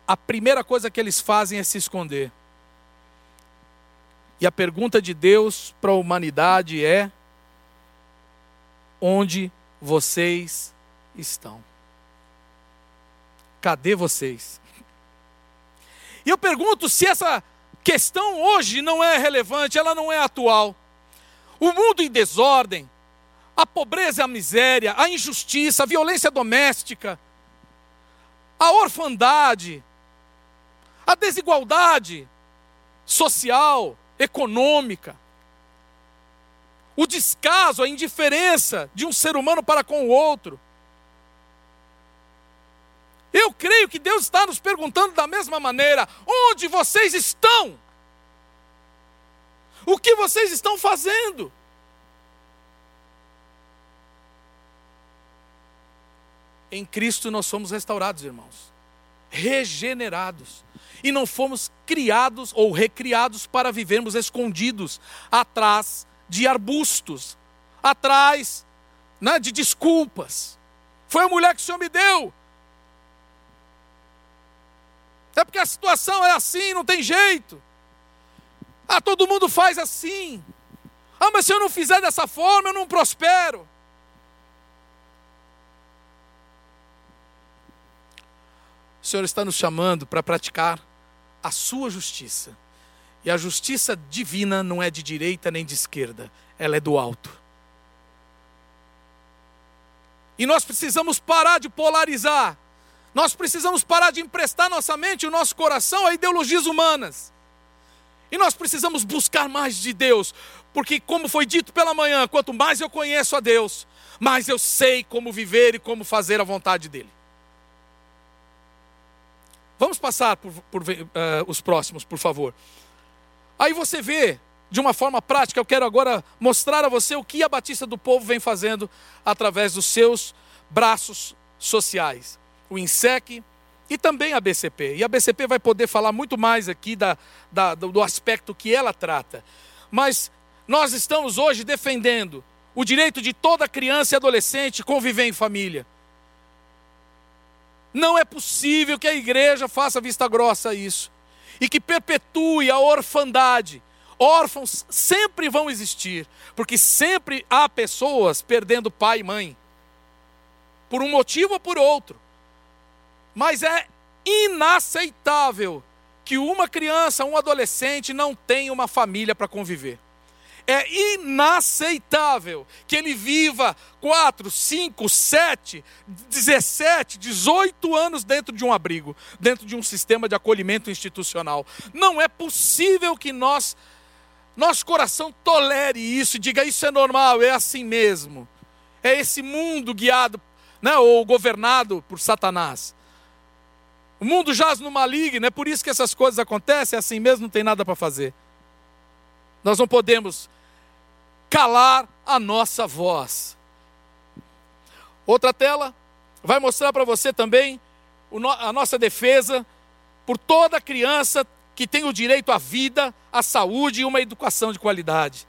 a primeira coisa que eles fazem é se esconder. E a pergunta de Deus para a humanidade é: onde vocês estão? Cadê vocês? E eu pergunto se essa questão hoje não é relevante, ela não é atual. O mundo em desordem, a pobreza a miséria, a injustiça, a violência doméstica, a orfandade, a desigualdade social, econômica, o descaso, a indiferença de um ser humano para com o outro. Eu creio que Deus está nos perguntando da mesma maneira: onde vocês estão? O que vocês estão fazendo? Em Cristo nós somos restaurados, irmãos, regenerados. E não fomos criados ou recriados para vivermos escondidos atrás de arbustos, atrás né, de desculpas. Foi a mulher que o Senhor me deu, é porque a situação é assim, não tem jeito. Ah, todo mundo faz assim. Ah, mas se eu não fizer dessa forma, eu não prospero. O Senhor está nos chamando para praticar a sua justiça. E a justiça divina não é de direita nem de esquerda, ela é do alto. E nós precisamos parar de polarizar nós precisamos parar de emprestar nossa mente e o nosso coração a ideologias humanas. E nós precisamos buscar mais de Deus, porque, como foi dito pela manhã, quanto mais eu conheço a Deus, mais eu sei como viver e como fazer a vontade dEle. Vamos passar por, por uh, os próximos, por favor. Aí você vê, de uma forma prática, eu quero agora mostrar a você o que a Batista do Povo vem fazendo através dos seus braços sociais o INSEC e também a BCP. E a BCP vai poder falar muito mais aqui da, da, do aspecto que ela trata. Mas nós estamos hoje defendendo o direito de toda criança e adolescente conviver em família. Não é possível que a igreja faça vista grossa a isso e que perpetue a orfandade. Órfãos sempre vão existir, porque sempre há pessoas perdendo pai e mãe, por um motivo ou por outro. Mas é inaceitável que uma criança, um adolescente não tenha uma família para conviver. É inaceitável que ele viva 4, 5, 7, 17, 18 anos dentro de um abrigo, dentro de um sistema de acolhimento institucional. Não é possível que nós nosso coração tolere isso e diga: isso é normal, é assim mesmo. É esse mundo guiado né, ou governado por Satanás. O mundo jaz no maligno, é por isso que essas coisas acontecem, é assim mesmo, não tem nada para fazer. Nós não podemos calar a nossa voz. Outra tela vai mostrar para você também a nossa defesa por toda criança que tem o direito à vida, à saúde e uma educação de qualidade.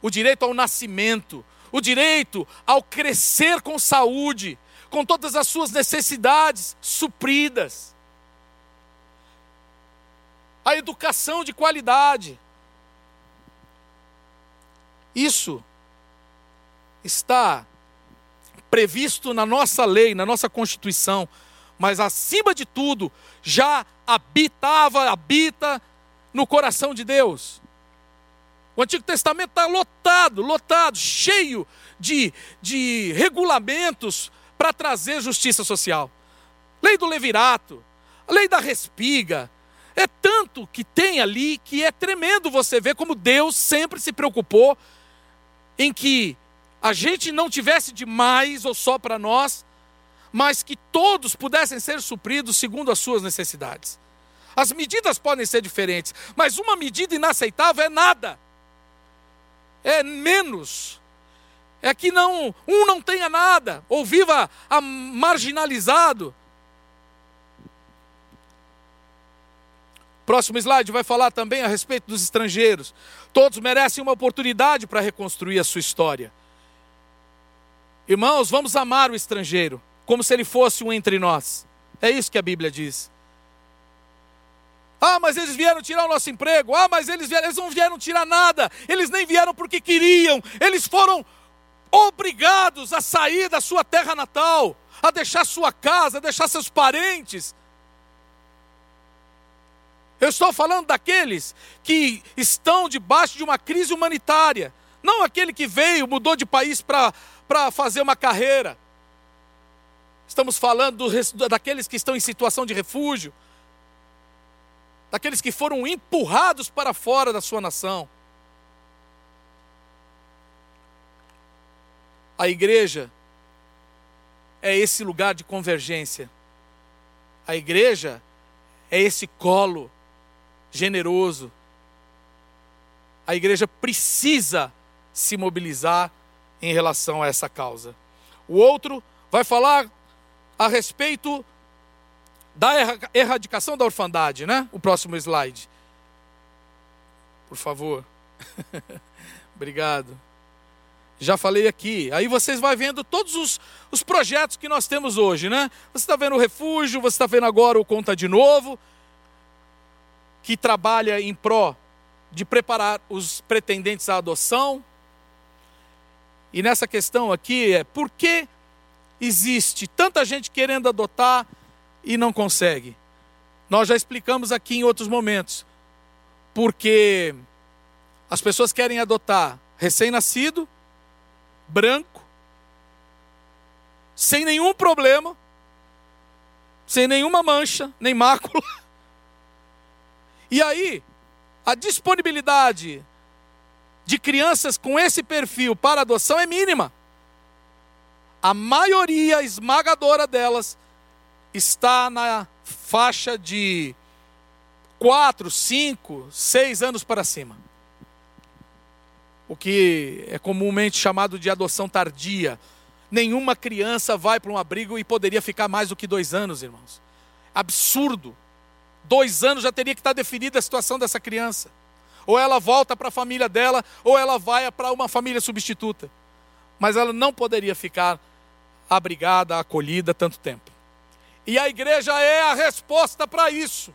O direito ao nascimento, o direito ao crescer com saúde, com todas as suas necessidades supridas. A educação de qualidade. Isso está previsto na nossa lei, na nossa Constituição, mas acima de tudo, já habitava, habita no coração de Deus. O Antigo Testamento está lotado, lotado, cheio de, de regulamentos para trazer justiça social. Lei do levirato, lei da respiga. É tanto que tem ali que é tremendo você ver como Deus sempre se preocupou em que a gente não tivesse demais ou só para nós, mas que todos pudessem ser supridos segundo as suas necessidades. As medidas podem ser diferentes, mas uma medida inaceitável é nada. É menos. É que não um não tenha nada ou viva marginalizado. Próximo slide vai falar também a respeito dos estrangeiros. Todos merecem uma oportunidade para reconstruir a sua história. Irmãos, vamos amar o estrangeiro, como se ele fosse um entre nós. É isso que a Bíblia diz. Ah, mas eles vieram tirar o nosso emprego. Ah, mas eles vieram, eles não vieram tirar nada. Eles nem vieram porque queriam. Eles foram obrigados a sair da sua terra natal, a deixar sua casa, a deixar seus parentes. Eu estou falando daqueles que estão debaixo de uma crise humanitária, não aquele que veio, mudou de país para fazer uma carreira. Estamos falando do, daqueles que estão em situação de refúgio, daqueles que foram empurrados para fora da sua nação. A igreja é esse lugar de convergência. A igreja é esse colo generoso. A igreja precisa se mobilizar em relação a essa causa. O outro vai falar a respeito da erradicação da orfandade, né? O próximo slide. Por favor. [laughs] Obrigado. Já falei aqui. Aí vocês vão vendo todos os, os projetos que nós temos hoje, né? Você está vendo o refúgio, você está vendo agora o Conta de Novo, que trabalha em pró de preparar os pretendentes à adoção. E nessa questão aqui é por que existe tanta gente querendo adotar e não consegue? Nós já explicamos aqui em outros momentos. Porque as pessoas querem adotar recém-nascido, branco, sem nenhum problema, sem nenhuma mancha, nem mácula. [laughs] E aí, a disponibilidade de crianças com esse perfil para adoção é mínima. A maioria esmagadora delas está na faixa de 4, 5, 6 anos para cima. O que é comumente chamado de adoção tardia. Nenhuma criança vai para um abrigo e poderia ficar mais do que dois anos, irmãos. Absurdo. Dois anos já teria que estar definida a situação dessa criança ou ela volta para a família dela, ou ela vai para uma família substituta. Mas ela não poderia ficar abrigada, acolhida tanto tempo. E a igreja é a resposta para isso.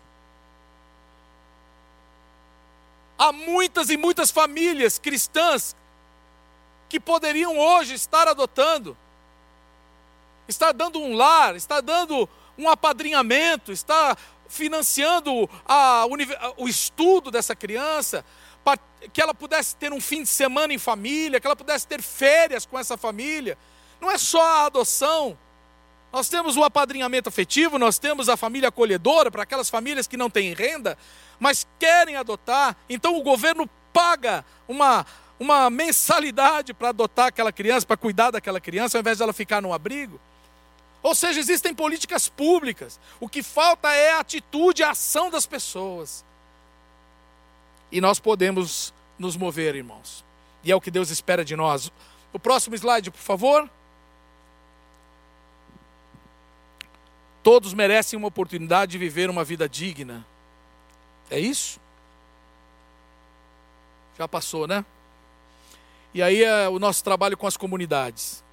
Há muitas e muitas famílias cristãs que poderiam hoje estar adotando, estar dando um lar, estar dando um apadrinhamento, estar financiando a, o estudo dessa criança, para que ela pudesse ter um fim de semana em família, que ela pudesse ter férias com essa família. Não é só a adoção, Nós temos o apadrinhamento afetivo, nós temos a família acolhedora para aquelas famílias que não têm renda, mas querem adotar. Então o governo paga uma, uma mensalidade para adotar aquela criança, para cuidar daquela criança, ao invés dela ficar no abrigo. Ou seja, existem políticas públicas. O que falta é a atitude, a ação das pessoas. E nós podemos nos mover, irmãos. E é o que Deus espera de nós. O próximo slide, por favor. Todos merecem uma oportunidade de viver uma vida digna. É isso? Já passou, né? E aí é o nosso trabalho com as comunidades.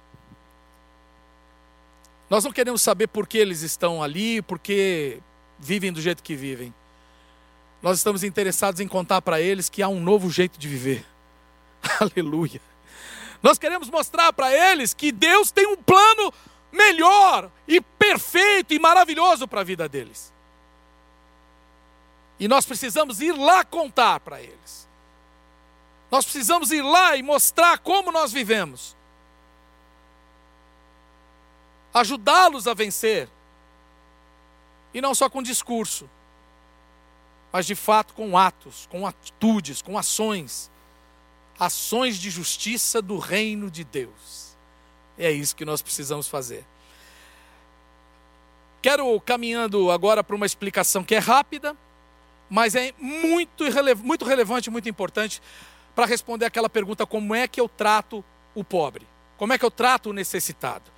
Nós não queremos saber por que eles estão ali, por que vivem do jeito que vivem. Nós estamos interessados em contar para eles que há um novo jeito de viver. [laughs] Aleluia. Nós queremos mostrar para eles que Deus tem um plano melhor e perfeito e maravilhoso para a vida deles. E nós precisamos ir lá contar para eles. Nós precisamos ir lá e mostrar como nós vivemos. Ajudá-los a vencer. E não só com discurso, mas de fato com atos, com atitudes, com ações. Ações de justiça do reino de Deus. É isso que nós precisamos fazer. Quero caminhando agora para uma explicação que é rápida, mas é muito, muito relevante, muito importante para responder aquela pergunta: como é que eu trato o pobre? Como é que eu trato o necessitado?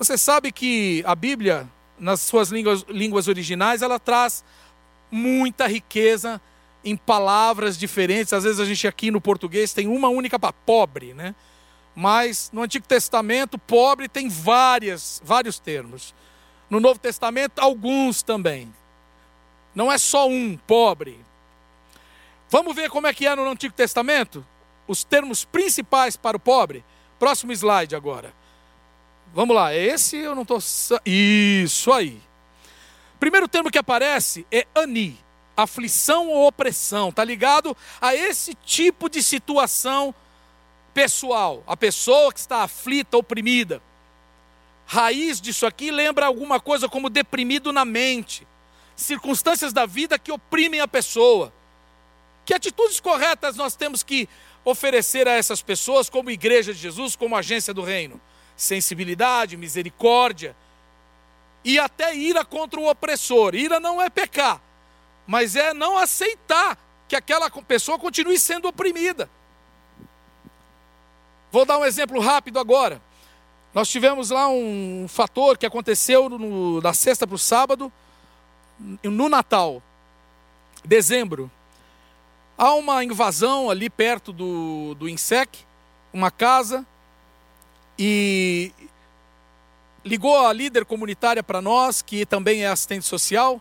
Você sabe que a Bíblia, nas suas línguas, línguas originais, ela traz muita riqueza em palavras diferentes. Às vezes a gente aqui no português tem uma única para pobre, né? Mas no Antigo Testamento, pobre tem várias, vários termos. No Novo Testamento, alguns também. Não é só um, pobre. Vamos ver como é que é no Antigo Testamento? Os termos principais para o pobre. Próximo slide agora. Vamos lá, é esse eu não estou. Isso aí. Primeiro termo que aparece é ani, aflição ou opressão. Está ligado a esse tipo de situação pessoal, a pessoa que está aflita, oprimida. Raiz disso aqui lembra alguma coisa como deprimido na mente, circunstâncias da vida que oprimem a pessoa. Que atitudes corretas nós temos que oferecer a essas pessoas como igreja de Jesus, como agência do reino? Sensibilidade, misericórdia e até ira contra o opressor. Ira não é pecar, mas é não aceitar que aquela pessoa continue sendo oprimida. Vou dar um exemplo rápido agora. Nós tivemos lá um fator que aconteceu no, da sexta para o sábado, no Natal, dezembro. Há uma invasão ali perto do, do INSEC, uma casa, e ligou a líder comunitária para nós, que também é assistente social,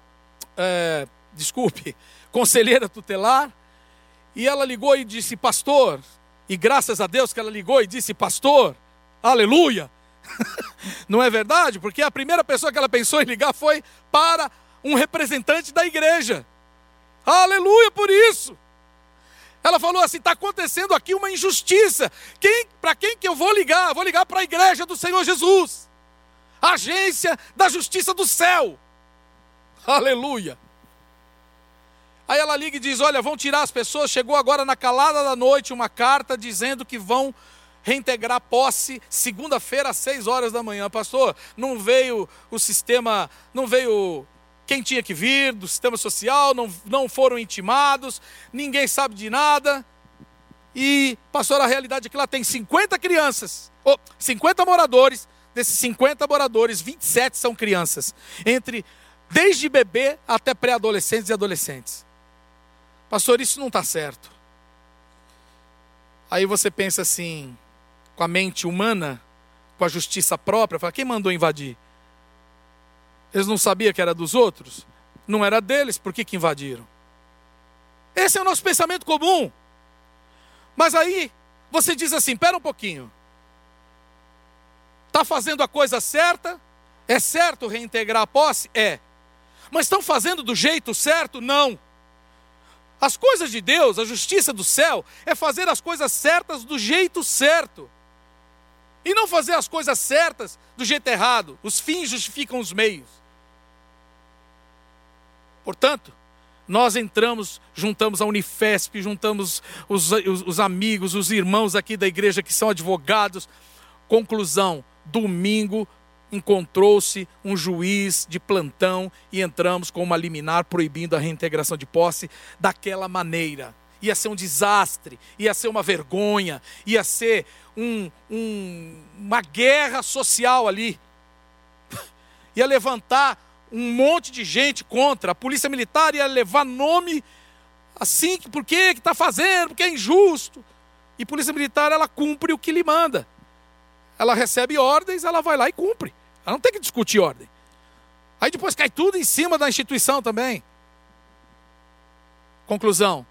é, desculpe, [laughs] conselheira tutelar, e ela ligou e disse: Pastor, e graças a Deus que ela ligou e disse: Pastor, aleluia. [laughs] Não é verdade? Porque a primeira pessoa que ela pensou em ligar foi para um representante da igreja. Aleluia por isso. Ela falou assim: está acontecendo aqui uma injustiça. Quem, para quem que eu vou ligar? Vou ligar para a igreja do Senhor Jesus, agência da justiça do céu. Aleluia. Aí ela liga e diz: Olha, vão tirar as pessoas. Chegou agora na calada da noite uma carta dizendo que vão reintegrar posse segunda-feira às seis horas da manhã. Pastor, não veio o sistema, não veio quem tinha que vir do sistema social, não, não foram intimados, ninguém sabe de nada. E, pastor, a realidade é que lá tem 50 crianças, oh, 50 moradores. Desses 50 moradores, 27 são crianças, entre desde bebê até pré-adolescentes e adolescentes. Pastor, isso não está certo. Aí você pensa assim, com a mente humana, com a justiça própria, fala, quem mandou invadir? Eles não sabiam que era dos outros? Não era deles, por que, que invadiram? Esse é o nosso pensamento comum. Mas aí você diz assim: espera um pouquinho. Está fazendo a coisa certa? É certo reintegrar a posse? É. Mas estão fazendo do jeito certo? Não. As coisas de Deus, a justiça do céu, é fazer as coisas certas do jeito certo. e não fazer as coisas certas do jeito errado. Os fins justificam os meios. Portanto, nós entramos, juntamos a Unifesp, juntamos os, os, os amigos, os irmãos aqui da igreja que são advogados. Conclusão: domingo encontrou-se um juiz de plantão e entramos com uma liminar proibindo a reintegração de posse daquela maneira. Ia ser um desastre, ia ser uma vergonha, ia ser um, um, uma guerra social ali. [laughs] Ia levantar um monte de gente contra. A polícia militar ia levar nome assim, por que está fazendo, porque é injusto. E polícia militar, ela cumpre o que lhe manda. Ela recebe ordens, ela vai lá e cumpre. Ela não tem que discutir ordem. Aí depois cai tudo em cima da instituição também. Conclusão.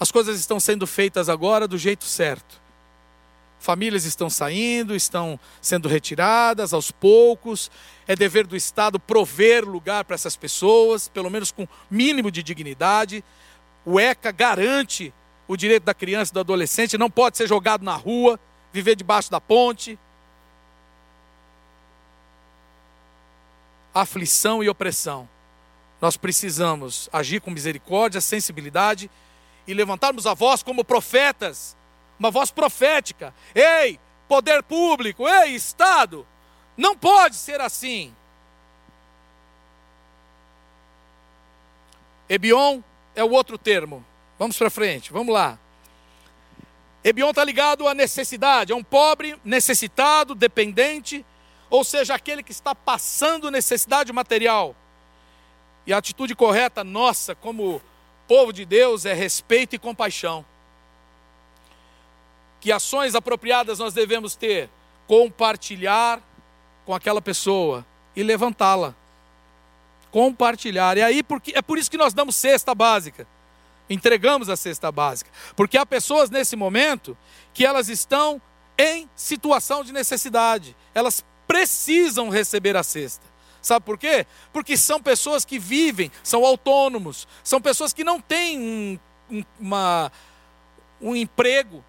As coisas estão sendo feitas agora do jeito certo. Famílias estão saindo, estão sendo retiradas aos poucos. É dever do Estado prover lugar para essas pessoas, pelo menos com mínimo de dignidade. O ECA garante o direito da criança e do adolescente, não pode ser jogado na rua, viver debaixo da ponte. Aflição e opressão. Nós precisamos agir com misericórdia, sensibilidade e levantarmos a voz como profetas uma voz profética. Ei, poder público, ei, Estado, não pode ser assim. Ebion é o outro termo. Vamos para frente, vamos lá. Ebion está ligado à necessidade, é um pobre, necessitado, dependente, ou seja, aquele que está passando necessidade material. E a atitude correta nossa, como povo de Deus, é respeito e compaixão. Que ações apropriadas nós devemos ter? Compartilhar com aquela pessoa e levantá-la. Compartilhar. E aí porque, é por isso que nós damos cesta básica. Entregamos a cesta básica. Porque há pessoas nesse momento que elas estão em situação de necessidade. Elas precisam receber a cesta. Sabe por quê? Porque são pessoas que vivem, são autônomos, são pessoas que não têm um, um, uma, um emprego,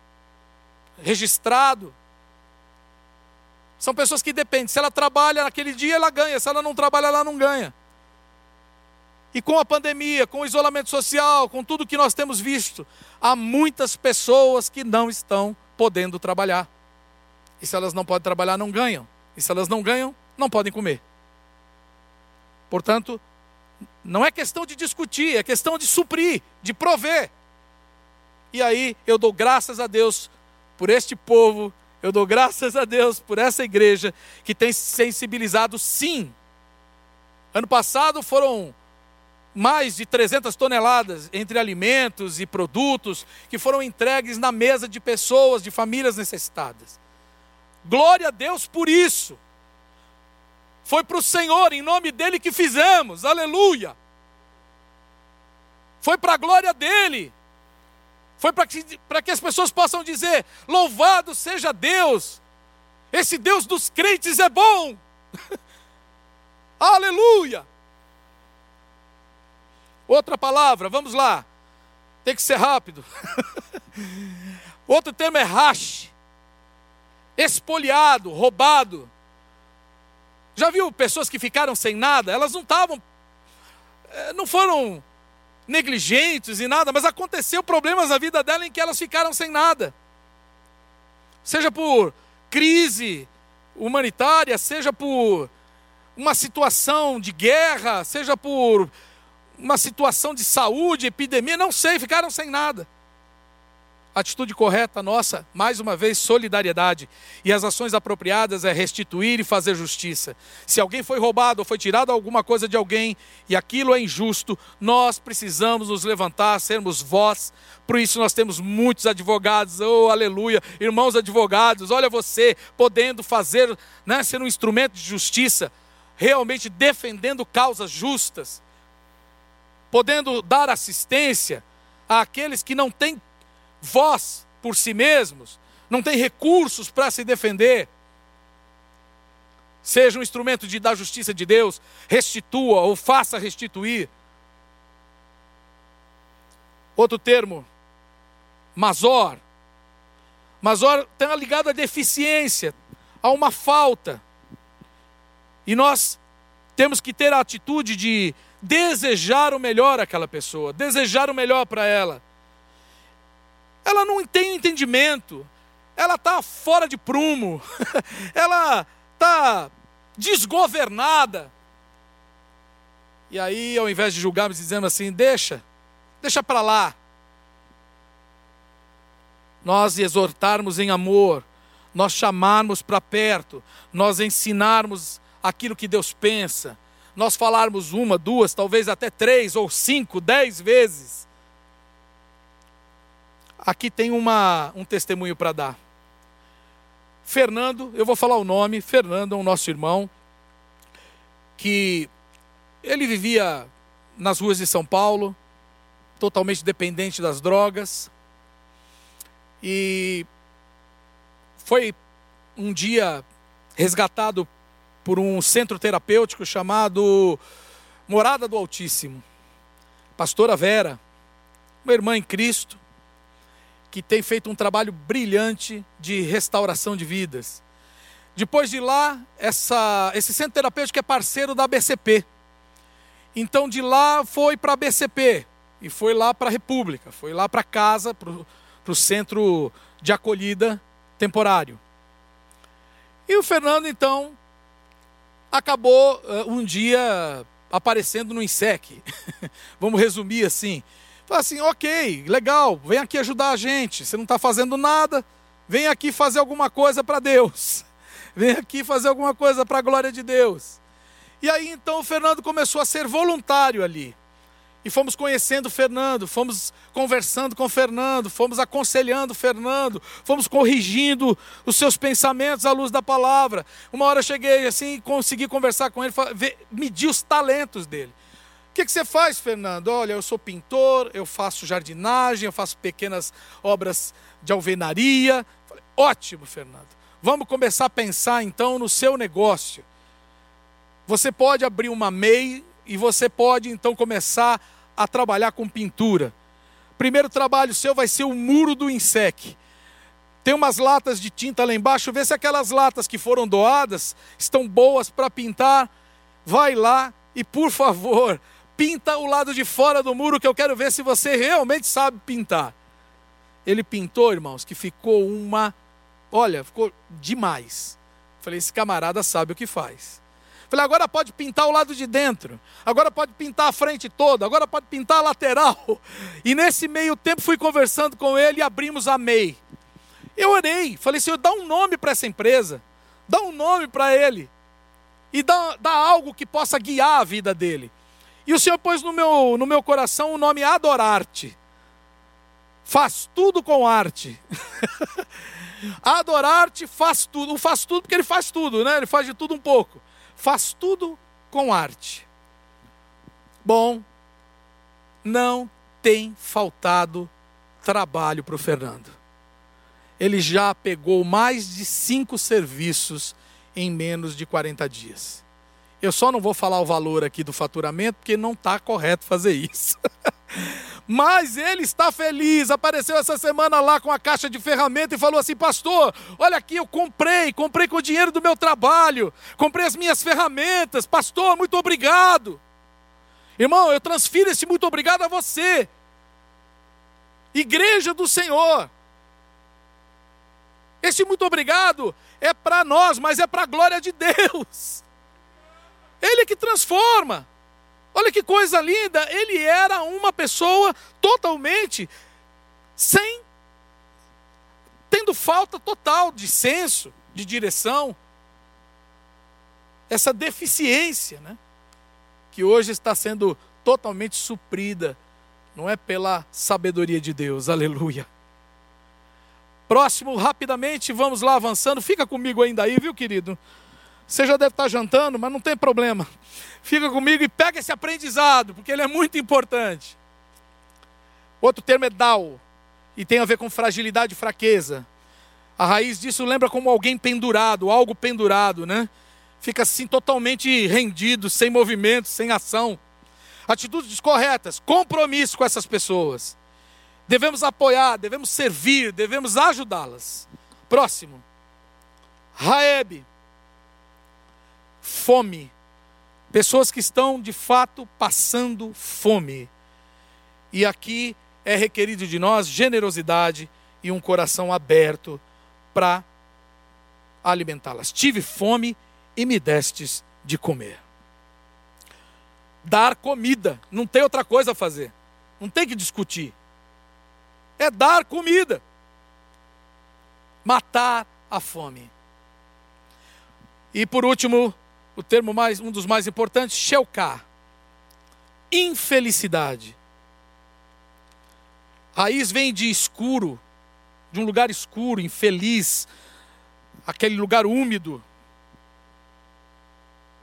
registrado. São pessoas que dependem. Se ela trabalha naquele dia, ela ganha. Se ela não trabalha, ela não ganha. E com a pandemia, com o isolamento social, com tudo que nós temos visto, há muitas pessoas que não estão podendo trabalhar. E se elas não podem trabalhar, não ganham. E se elas não ganham, não podem comer. Portanto, não é questão de discutir, é questão de suprir, de prover. E aí eu dou graças a Deus por este povo, eu dou graças a Deus por essa igreja que tem sensibilizado sim. Ano passado foram mais de 300 toneladas entre alimentos e produtos que foram entregues na mesa de pessoas, de famílias necessitadas. Glória a Deus por isso. Foi para o Senhor, em nome dele que fizemos, aleluia. Foi para a glória dele. Foi para que, que as pessoas possam dizer: Louvado seja Deus, esse Deus dos crentes é bom. [laughs] Aleluia! Outra palavra, vamos lá. Tem que ser rápido. [laughs] Outro termo é rache. Espoliado, roubado. Já viu pessoas que ficaram sem nada? Elas não estavam, eh, não foram negligentes e nada, mas aconteceu problemas na vida dela em que elas ficaram sem nada. Seja por crise humanitária, seja por uma situação de guerra, seja por uma situação de saúde, epidemia, não sei, ficaram sem nada atitude correta nossa, mais uma vez, solidariedade. E as ações apropriadas é restituir e fazer justiça. Se alguém foi roubado ou foi tirado alguma coisa de alguém e aquilo é injusto, nós precisamos nos levantar, sermos voz. Por isso nós temos muitos advogados, oh aleluia, irmãos advogados, olha você podendo fazer, né, ser um instrumento de justiça, realmente defendendo causas justas, podendo dar assistência àqueles que não têm voz por si mesmos, não tem recursos para se defender. Seja um instrumento de da justiça de Deus, restitua ou faça restituir. Outro termo, Mazor. mas está ligado à deficiência, a uma falta. E nós temos que ter a atitude de desejar o melhor àquela pessoa, desejar o melhor para ela. Ela não tem entendimento, ela está fora de prumo, [laughs] ela está desgovernada. E aí, ao invés de julgarmos dizendo assim, deixa, deixa para lá. Nós exortarmos em amor, nós chamarmos para perto, nós ensinarmos aquilo que Deus pensa, nós falarmos uma, duas, talvez até três ou cinco, dez vezes. Aqui tem uma, um testemunho para dar. Fernando, eu vou falar o nome, Fernando é o nosso irmão, que ele vivia nas ruas de São Paulo, totalmente dependente das drogas, e foi um dia resgatado por um centro terapêutico chamado Morada do Altíssimo. Pastora Vera, uma irmã em Cristo, que tem feito um trabalho brilhante de restauração de vidas. Depois de lá, essa, esse centro terapêutico é parceiro da BCP. Então de lá foi para a BCP e foi lá para a República, foi lá para casa, para o centro de acolhida temporário. E o Fernando então acabou uh, um dia aparecendo no INSEC. [laughs] Vamos resumir assim. Fala assim, ok, legal, vem aqui ajudar a gente. Você não está fazendo nada, vem aqui fazer alguma coisa para Deus. [laughs] Vem aqui fazer alguma coisa para a glória de Deus. E aí então o Fernando começou a ser voluntário ali. E fomos conhecendo o Fernando, fomos conversando com o Fernando, fomos aconselhando o Fernando, fomos corrigindo os seus pensamentos à luz da palavra. Uma hora eu cheguei assim, consegui conversar com ele, medir os talentos dele que, que você faz, Fernando? Olha, eu sou pintor, eu faço jardinagem, eu faço pequenas obras de alvenaria. Falei, ótimo, Fernando. Vamos começar a pensar então no seu negócio. Você pode abrir uma MEI e você pode então começar a trabalhar com pintura. Primeiro trabalho seu vai ser o muro do INSEC. Tem umas latas de tinta lá embaixo, vê se aquelas latas que foram doadas estão boas para pintar. Vai lá e, por favor, pinta o lado de fora do muro que eu quero ver se você realmente sabe pintar. Ele pintou, irmãos, que ficou uma. Olha, ficou demais. Falei, esse camarada sabe o que faz. Falei, agora pode pintar o lado de dentro, agora pode pintar a frente toda, agora pode pintar a lateral. E nesse meio tempo fui conversando com ele e abrimos a MEI. Eu orei, falei, Senhor, dá um nome para essa empresa, dá um nome para ele, e dá, dá algo que possa guiar a vida dele. E o Senhor pôs no meu, no meu coração o nome Adorar-te. Faz tudo com arte. [laughs] Adorar-te faz tudo. Não faz tudo porque ele faz tudo, né? Ele faz de tudo um pouco. Faz tudo com arte. Bom, não tem faltado trabalho para o Fernando. Ele já pegou mais de cinco serviços em menos de 40 dias. Eu só não vou falar o valor aqui do faturamento, porque não está correto fazer isso. [laughs] Mas ele está feliz. Apareceu essa semana lá com a caixa de ferramenta e falou assim: Pastor, olha aqui, eu comprei, comprei com o dinheiro do meu trabalho, comprei as minhas ferramentas. Pastor, muito obrigado. Irmão, eu transfiro esse muito obrigado a você. Igreja do Senhor. Esse muito obrigado é para nós, mas é para a glória de Deus. Ele que transforma. Olha que coisa linda, ele era uma pessoa totalmente sem tendo falta total de senso, de direção. Essa deficiência, né? Que hoje está sendo totalmente suprida, não é pela sabedoria de Deus. Aleluia. Próximo, rapidamente, vamos lá avançando. Fica comigo ainda aí, viu, querido? Você já deve estar jantando, mas não tem problema. Fica comigo e pega esse aprendizado, porque ele é muito importante. Outro termo é dal, e tem a ver com fragilidade e fraqueza. A raiz disso lembra como alguém pendurado, algo pendurado, né? Fica assim totalmente rendido, sem movimento, sem ação. Atitudes corretas, compromisso com essas pessoas. Devemos apoiar, devemos servir, devemos ajudá-las. Próximo. Raeb. Fome. Pessoas que estão de fato passando fome. E aqui é requerido de nós generosidade e um coração aberto para alimentá-las. Tive fome e me destes de comer. Dar comida, não tem outra coisa a fazer, não tem que discutir. É dar comida, matar a fome. E por último, o termo mais, um dos mais importantes, Sheuká. Infelicidade. Raiz vem de escuro, de um lugar escuro, infeliz, aquele lugar úmido.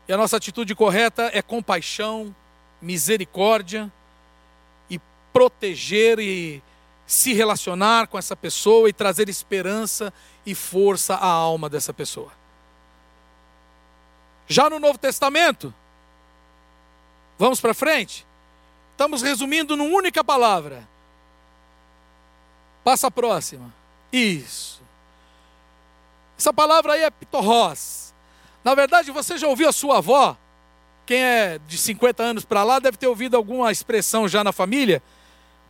E a nossa atitude correta é compaixão, misericórdia e proteger e se relacionar com essa pessoa e trazer esperança e força à alma dessa pessoa. Já no Novo Testamento, vamos para frente? Estamos resumindo numa única palavra. Passa a próxima. Isso. Essa palavra aí é pitorrós. Na verdade, você já ouviu a sua avó? Quem é de 50 anos para lá deve ter ouvido alguma expressão já na família.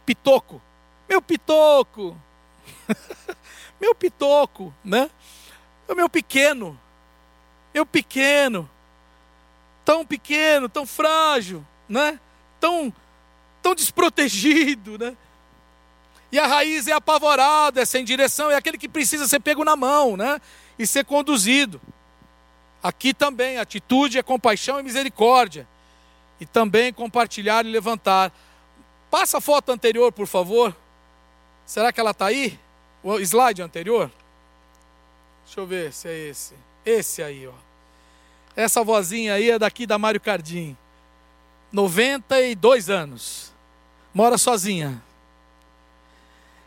Pitoco. Meu pitoco. [laughs] meu pitoco, né? O meu pequeno. Meu pequeno. Tão pequeno, tão frágil, né? Tão, tão desprotegido, né? E a raiz é apavorada, é sem direção, é aquele que precisa ser pego na mão, né? E ser conduzido. Aqui também, atitude é compaixão e misericórdia. E também compartilhar e levantar. Passa a foto anterior, por favor. Será que ela está aí? O slide anterior? Deixa eu ver se é esse. Esse aí, ó. Essa vozinha aí é daqui da Mário Cardim. 92 anos. Mora sozinha.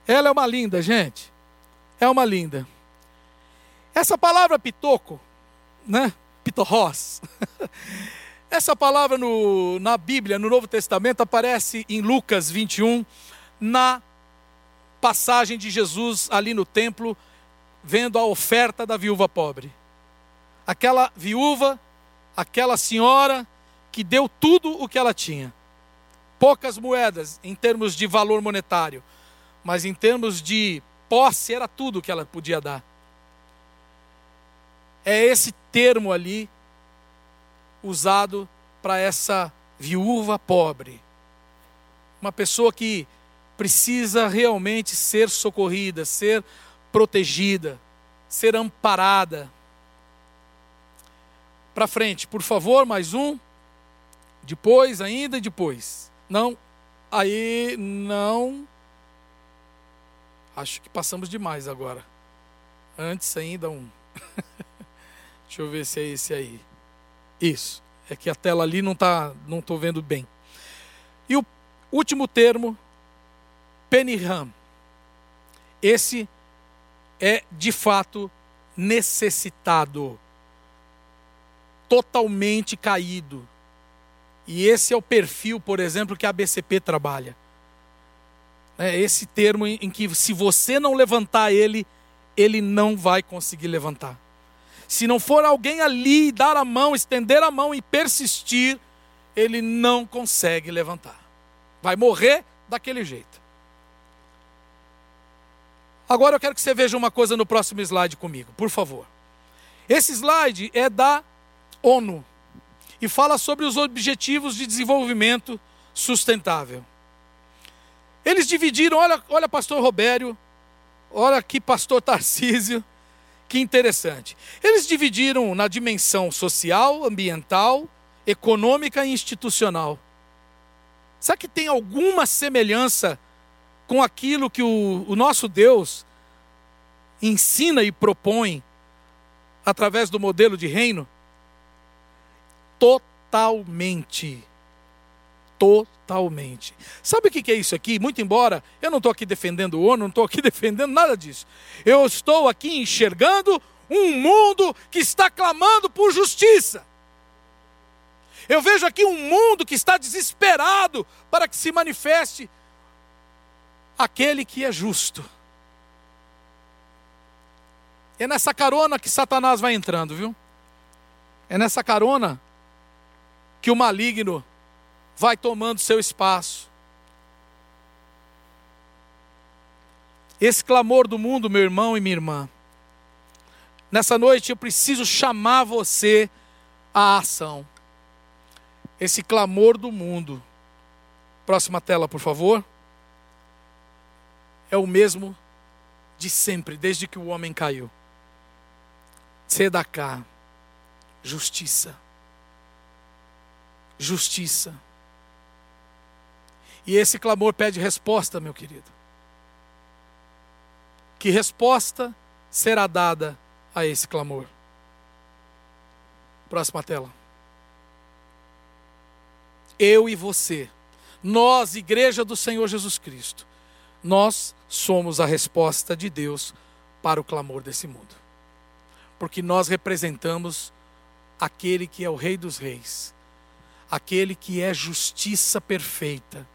Ela é uma linda, gente. É uma linda. Essa palavra pitoco, né? Pitorrós. [laughs] Essa palavra no, na Bíblia, no Novo Testamento, aparece em Lucas 21, na passagem de Jesus ali no templo, vendo a oferta da viúva pobre. Aquela viúva, aquela senhora que deu tudo o que ela tinha. Poucas moedas em termos de valor monetário, mas em termos de posse era tudo o que ela podia dar. É esse termo ali usado para essa viúva pobre. Uma pessoa que precisa realmente ser socorrida, ser protegida, ser amparada. Para frente, por favor, mais um. Depois, ainda depois. Não, aí não. Acho que passamos demais agora. Antes ainda um. [laughs] Deixa eu ver se é esse aí. Isso. É que a tela ali não tá, não estou vendo bem. E o último termo Peniham. Esse é de fato necessitado, totalmente caído. E esse é o perfil, por exemplo, que a BCP trabalha. É esse termo em que, se você não levantar ele, ele não vai conseguir levantar. Se não for alguém ali dar a mão, estender a mão e persistir, ele não consegue levantar. Vai morrer daquele jeito. Agora eu quero que você veja uma coisa no próximo slide comigo, por favor. Esse slide é da ONU e fala sobre os Objetivos de Desenvolvimento Sustentável. Eles dividiram, olha, olha pastor Robério, olha aqui pastor Tarcísio, que interessante. Eles dividiram na dimensão social, ambiental, econômica e institucional. Será que tem alguma semelhança com aquilo que o, o nosso Deus ensina e propõe através do modelo de reino? Totalmente. Totalmente. Sabe o que é isso aqui? Muito embora eu não estou aqui defendendo o ONU, não estou aqui [laughs] defendendo nada disso. Eu estou aqui enxergando um mundo que está clamando por justiça. Eu vejo aqui um mundo que está desesperado para que se manifeste aquele que é justo. É nessa carona que Satanás vai entrando, viu? É nessa carona que o maligno vai tomando seu espaço. Esse clamor do mundo, meu irmão e minha irmã, nessa noite eu preciso chamar você à ação. Esse clamor do mundo, próxima tela, por favor, é o mesmo de sempre, desde que o homem caiu. Tzedakah, justiça. Justiça. E esse clamor pede resposta, meu querido. Que resposta será dada a esse clamor? Próxima tela. Eu e você, nós, Igreja do Senhor Jesus Cristo, nós somos a resposta de Deus para o clamor desse mundo porque nós representamos aquele que é o Rei dos Reis, aquele que é justiça perfeita,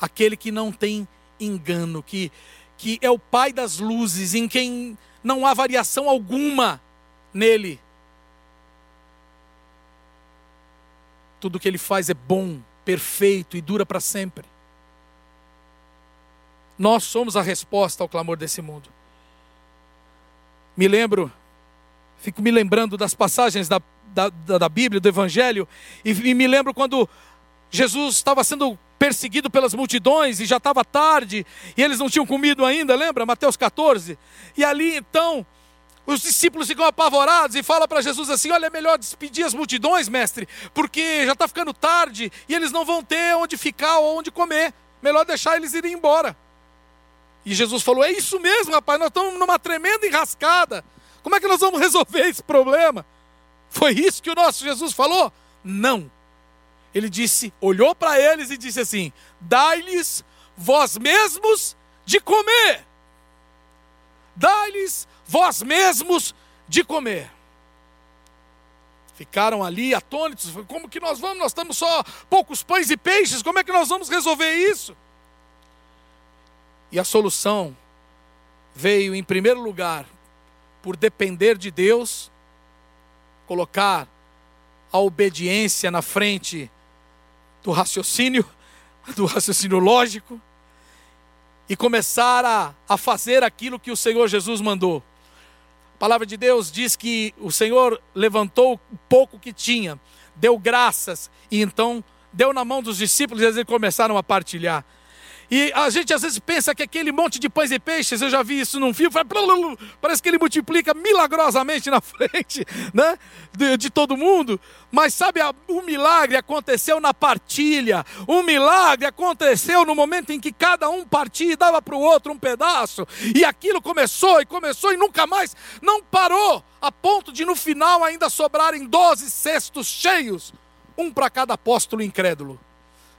aquele que não tem engano, que, que é o Pai das luzes, em quem não há variação alguma nele. Tudo que ele faz é bom, perfeito e dura para sempre. Nós somos a resposta ao clamor desse mundo. Me lembro, fico me lembrando das passagens da, da, da Bíblia, do Evangelho, e, e me lembro quando Jesus estava sendo perseguido pelas multidões e já estava tarde, e eles não tinham comido ainda, lembra? Mateus 14. E ali então, os discípulos ficam apavorados e falam para Jesus assim: Olha, é melhor despedir as multidões, mestre, porque já está ficando tarde e eles não vão ter onde ficar ou onde comer. Melhor deixar eles irem embora. E Jesus falou: É isso mesmo, rapaz, nós estamos numa tremenda enrascada. Como é que nós vamos resolver esse problema? Foi isso que o nosso Jesus falou? Não. Ele disse, olhou para eles e disse assim: Dai-lhes vós mesmos de comer. Dai-lhes vós mesmos de comer. Ficaram ali atônitos. Como que nós vamos? Nós estamos só poucos pães e peixes. Como é que nós vamos resolver isso? E a solução veio, em primeiro lugar, por depender de Deus, colocar a obediência na frente do raciocínio, [laughs] do raciocínio lógico, e começar a, a fazer aquilo que o Senhor Jesus mandou. A palavra de Deus diz que o Senhor levantou o pouco que tinha, deu graças, e então deu na mão dos discípulos e eles começaram a partilhar. E a gente às vezes pensa que aquele monte de pães e peixes, eu já vi isso num filme, parece que ele multiplica milagrosamente na [laughs] frente né, de, de todo mundo. Mas sabe, o milagre aconteceu na partilha. O milagre aconteceu no momento em que cada um partia e dava para o outro um pedaço. E aquilo começou e começou e nunca mais, não parou, a ponto de no final ainda sobrarem 12 cestos cheios, um para cada apóstolo incrédulo.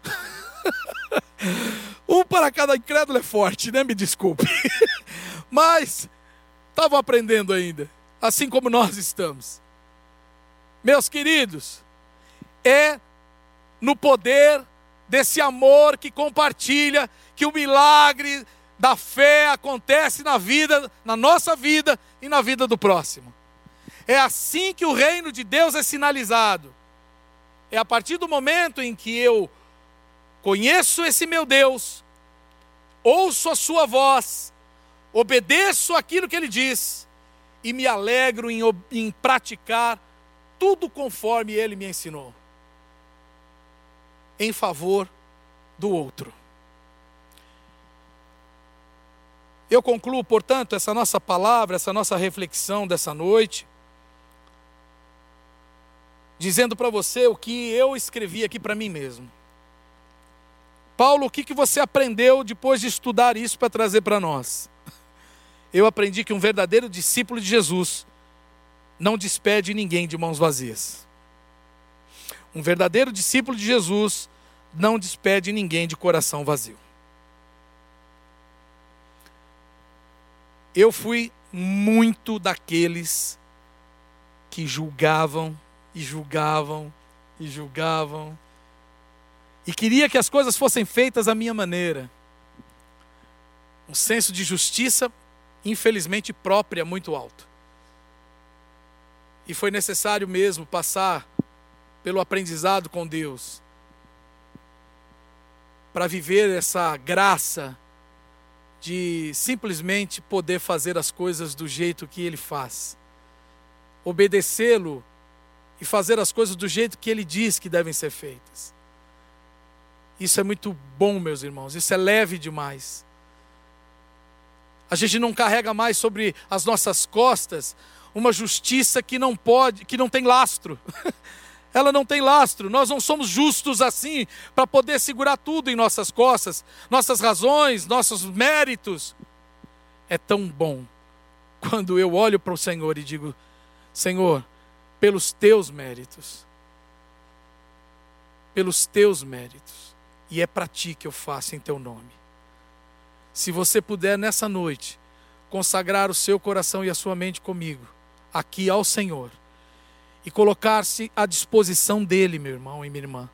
[laughs] Um para cada incrédulo é forte, né? Me desculpe. [laughs] Mas estavam aprendendo ainda, assim como nós estamos. Meus queridos, é no poder desse amor que compartilha que o milagre da fé acontece na vida, na nossa vida e na vida do próximo. É assim que o reino de Deus é sinalizado. É a partir do momento em que eu conheço esse meu Deus, ouço a sua voz, obedeço aquilo que ele diz e me alegro em, em praticar tudo conforme ele me ensinou, em favor do outro. Eu concluo, portanto, essa nossa palavra, essa nossa reflexão dessa noite, dizendo para você o que eu escrevi aqui para mim mesmo. Paulo, o que, que você aprendeu depois de estudar isso para trazer para nós? [laughs] Eu aprendi que um verdadeiro discípulo de Jesus não despede ninguém de mãos vazias. Um verdadeiro discípulo de Jesus não despede ninguém de coração vazio. Eu fui muito daqueles que julgavam e julgavam e julgavam e queria que as coisas fossem feitas à minha maneira. um senso de justiça, infelizmente própria, muito alto. E foi necessário mesmo passar pelo aprendizado com Deus para viver essa graça de simplesmente poder fazer as coisas do jeito que Ele faz, obedecê-lo e fazer as coisas do jeito que Ele diz que devem ser feitas. Isso é muito bom, meus irmãos, isso é leve demais. A gente não carrega mais sobre as nossas costas uma justiça que não pode, que não tem lastro. [laughs] ela não tem lastro. Nós não somos justos assim para poder segurar tudo em nossas costas, nossas razões, nossos méritos. É tão bom quando eu olho para o Senhor e digo: Senhor, pelos teus méritos, pelos teus méritos, e é para ti que eu faço em teu nome. Se você puder nessa noite consagrar o seu coração e a sua mente comigo, aqui ao Senhor, e colocar-se à disposição dele, meu irmão e minha irmã,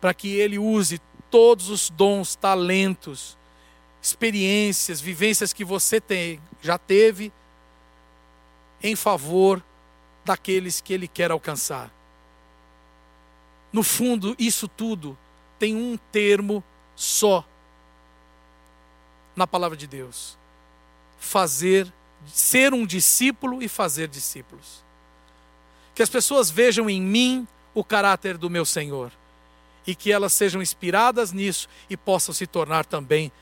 para que ele use todos os dons, talentos, experiências, vivências que você tem, já teve em favor daqueles que ele quer alcançar. No fundo, isso tudo tem um termo só na palavra de Deus: fazer, ser um discípulo e fazer discípulos que as pessoas vejam em mim o caráter do meu Senhor e que elas sejam inspiradas nisso e possam se tornar também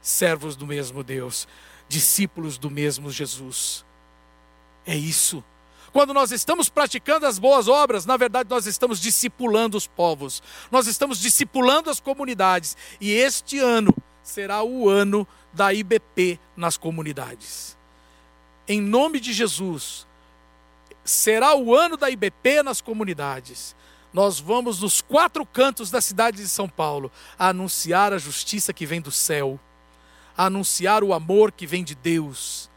servos do mesmo Deus, discípulos do mesmo Jesus. É isso. Quando nós estamos praticando as boas obras, na verdade nós estamos discipulando os povos, nós estamos discipulando as comunidades, e este ano será o ano da IBP nas comunidades. Em nome de Jesus, será o ano da IBP nas comunidades. Nós vamos nos quatro cantos da cidade de São Paulo anunciar a justiça que vem do céu, anunciar o amor que vem de Deus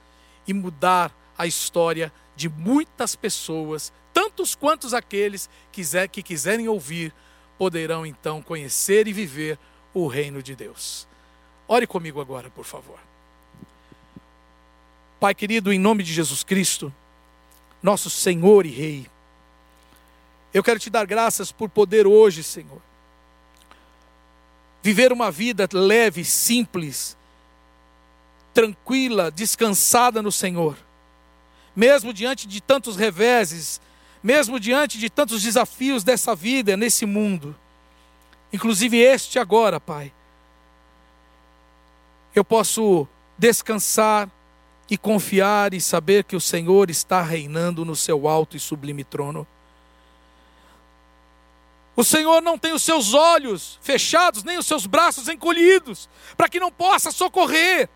e mudar a história de muitas pessoas, tantos quantos aqueles quiser, que quiserem ouvir, poderão então conhecer e viver o reino de Deus. Ore comigo agora, por favor. Pai querido, em nome de Jesus Cristo, nosso Senhor e Rei. Eu quero te dar graças por poder hoje, Senhor, viver uma vida leve, simples, tranquila, descansada no Senhor, mesmo diante de tantos reveses, mesmo diante de tantos desafios dessa vida, nesse mundo, inclusive este agora, Pai. Eu posso descansar e confiar e saber que o Senhor está reinando no seu alto e sublime trono. O Senhor não tem os seus olhos fechados, nem os seus braços encolhidos, para que não possa socorrer.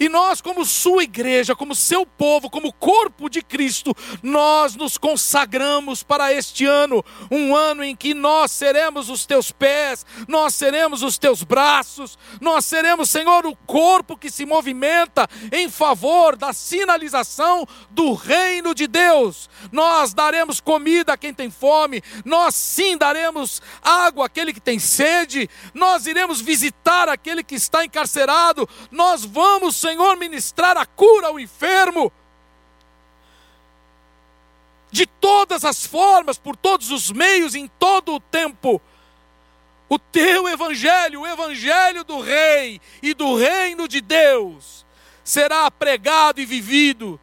E nós, como sua igreja, como seu povo, como corpo de Cristo, nós nos consagramos para este ano, um ano em que nós seremos os teus pés, nós seremos os teus braços, nós seremos, Senhor, o corpo que se movimenta em favor da sinalização do reino de Deus. Nós daremos comida a quem tem fome, nós sim daremos água àquele que tem sede, nós iremos visitar aquele que está encarcerado, nós vamos, Senhor, Senhor ministrar a cura ao enfermo. De todas as formas, por todos os meios, em todo o tempo. O teu evangelho, o evangelho do Rei e do reino de Deus, será pregado e vivido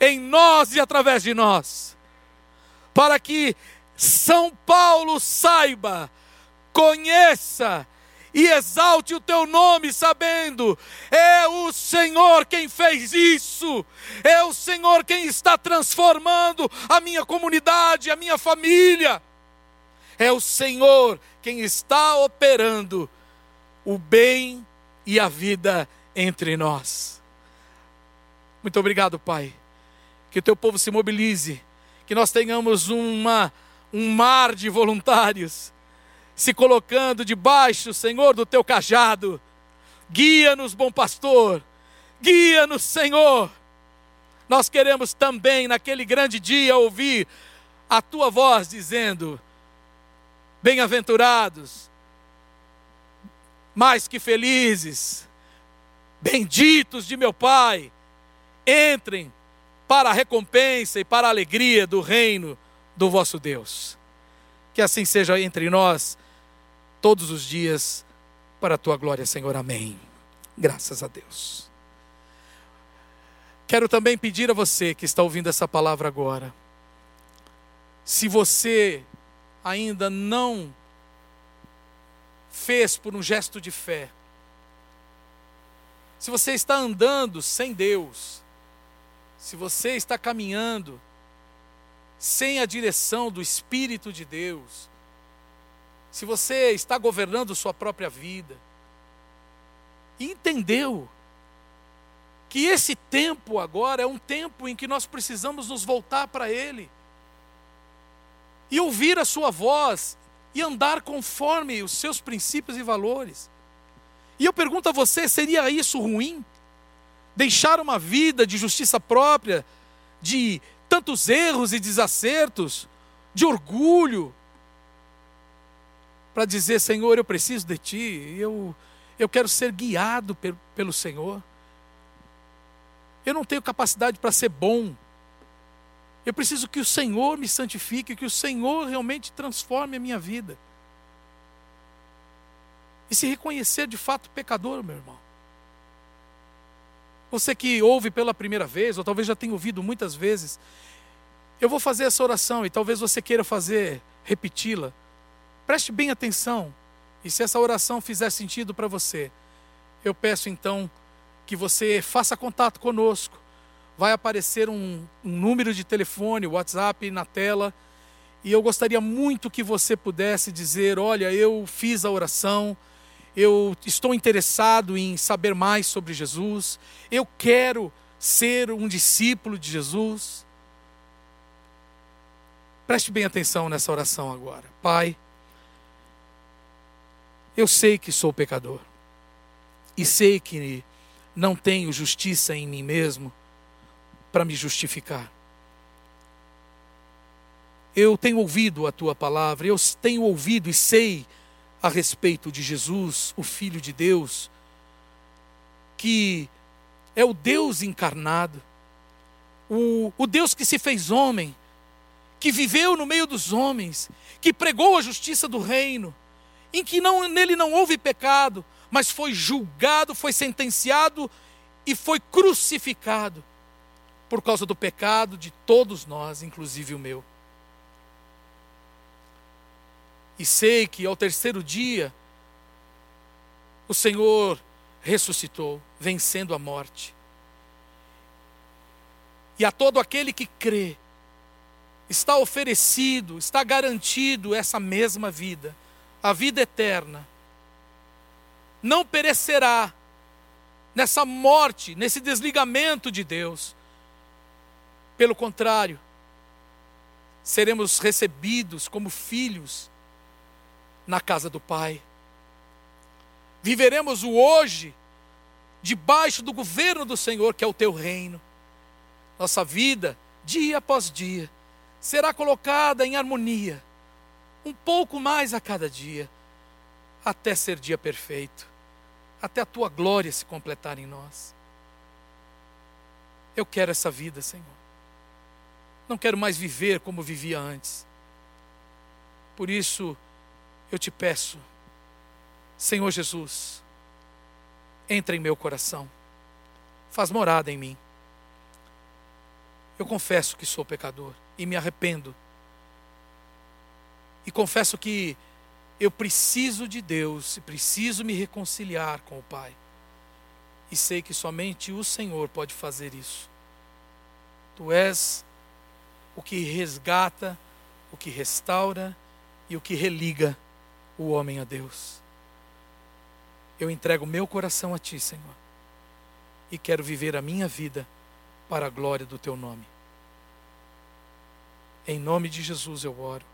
em nós e através de nós, para que São Paulo saiba, conheça e exalte o teu nome, sabendo: é o Senhor quem fez isso, é o Senhor quem está transformando a minha comunidade, a minha família, é o Senhor quem está operando o bem e a vida entre nós. Muito obrigado, Pai. Que o teu povo se mobilize, que nós tenhamos uma, um mar de voluntários se colocando debaixo, Senhor, do teu cajado. Guia-nos, bom pastor. Guia-nos, Senhor. Nós queremos também, naquele grande dia, ouvir a tua voz dizendo: Bem-aventurados, mais que felizes, benditos de meu Pai, entrem para a recompensa e para a alegria do reino do vosso Deus. Que assim seja entre nós todos os dias, para a tua glória, Senhor. Amém. Graças a Deus. Quero também pedir a você que está ouvindo essa palavra agora, se você ainda não fez por um gesto de fé, se você está andando sem Deus, se você está caminhando sem a direção do Espírito de Deus, se você está governando sua própria vida, e entendeu que esse tempo agora é um tempo em que nós precisamos nos voltar para Ele e ouvir a Sua voz e andar conforme os seus princípios e valores. E eu pergunto a você: seria isso ruim? Deixar uma vida de justiça própria, de tantos erros e desacertos, de orgulho, para dizer: Senhor, eu preciso de Ti, eu, eu quero ser guiado pelo, pelo Senhor. Eu não tenho capacidade para ser bom. Eu preciso que o Senhor me santifique, que o Senhor realmente transforme a minha vida. E se reconhecer de fato pecador, meu irmão. Você que ouve pela primeira vez, ou talvez já tenha ouvido muitas vezes, eu vou fazer essa oração e talvez você queira fazer, repeti-la. Preste bem atenção. E se essa oração fizer sentido para você, eu peço então que você faça contato conosco. Vai aparecer um, um número de telefone, WhatsApp na tela. E eu gostaria muito que você pudesse dizer: Olha, eu fiz a oração, eu estou interessado em saber mais sobre Jesus, eu quero ser um discípulo de Jesus. Preste bem atenção nessa oração agora. Pai, eu sei que sou pecador e sei que não tenho justiça em mim mesmo para me justificar. Eu tenho ouvido a tua palavra, eu tenho ouvido e sei a respeito de Jesus, o Filho de Deus, que é o Deus encarnado, o, o Deus que se fez homem, que viveu no meio dos homens, que pregou a justiça do reino, em que não, nele não houve pecado, mas foi julgado, foi sentenciado e foi crucificado por causa do pecado de todos nós, inclusive o meu. E sei que ao terceiro dia, o Senhor ressuscitou, vencendo a morte. E a todo aquele que crê, está oferecido, está garantido essa mesma vida, a vida eterna, não perecerá nessa morte, nesse desligamento de Deus. Pelo contrário, seremos recebidos como filhos na casa do Pai. Viveremos o hoje debaixo do governo do Senhor, que é o teu reino. Nossa vida, dia após dia, será colocada em harmonia, um pouco mais a cada dia, até ser dia perfeito até a tua glória se completar em nós. Eu quero essa vida, Senhor. Não quero mais viver como vivia antes. Por isso, eu te peço, Senhor Jesus, entra em meu coração, faz morada em mim. Eu confesso que sou pecador e me arrependo. E confesso que eu preciso de Deus e preciso me reconciliar com o Pai. E sei que somente o Senhor pode fazer isso. Tu és o que resgata, o que restaura e o que religa o homem a Deus. Eu entrego meu coração a Ti, Senhor, e quero viver a minha vida para a glória do Teu nome. Em nome de Jesus eu oro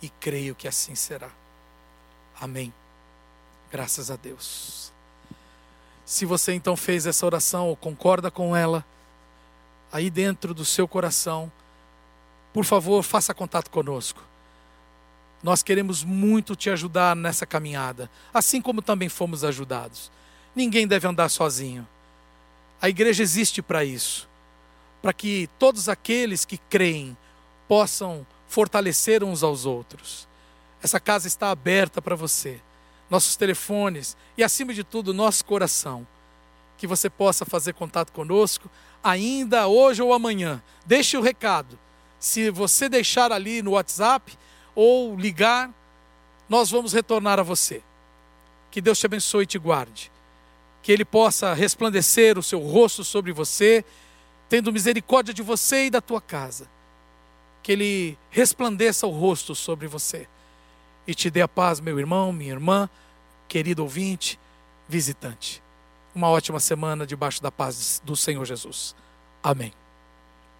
e creio que assim será. Amém. Graças a Deus. Se você então fez essa oração ou concorda com ela, aí dentro do seu coração, por favor, faça contato conosco. Nós queremos muito te ajudar nessa caminhada, assim como também fomos ajudados. Ninguém deve andar sozinho. A igreja existe para isso para que todos aqueles que creem possam fortalecer uns aos outros. Essa casa está aberta para você, nossos telefones e, acima de tudo, nosso coração. Que você possa fazer contato conosco, ainda hoje ou amanhã. Deixe o recado. Se você deixar ali no WhatsApp ou ligar, nós vamos retornar a você. Que Deus te abençoe e te guarde. Que Ele possa resplandecer o seu rosto sobre você, tendo misericórdia de você e da tua casa. Que Ele resplandeça o rosto sobre você e te dê a paz, meu irmão, minha irmã, querido ouvinte, visitante. Uma ótima semana debaixo da paz do Senhor Jesus. Amém.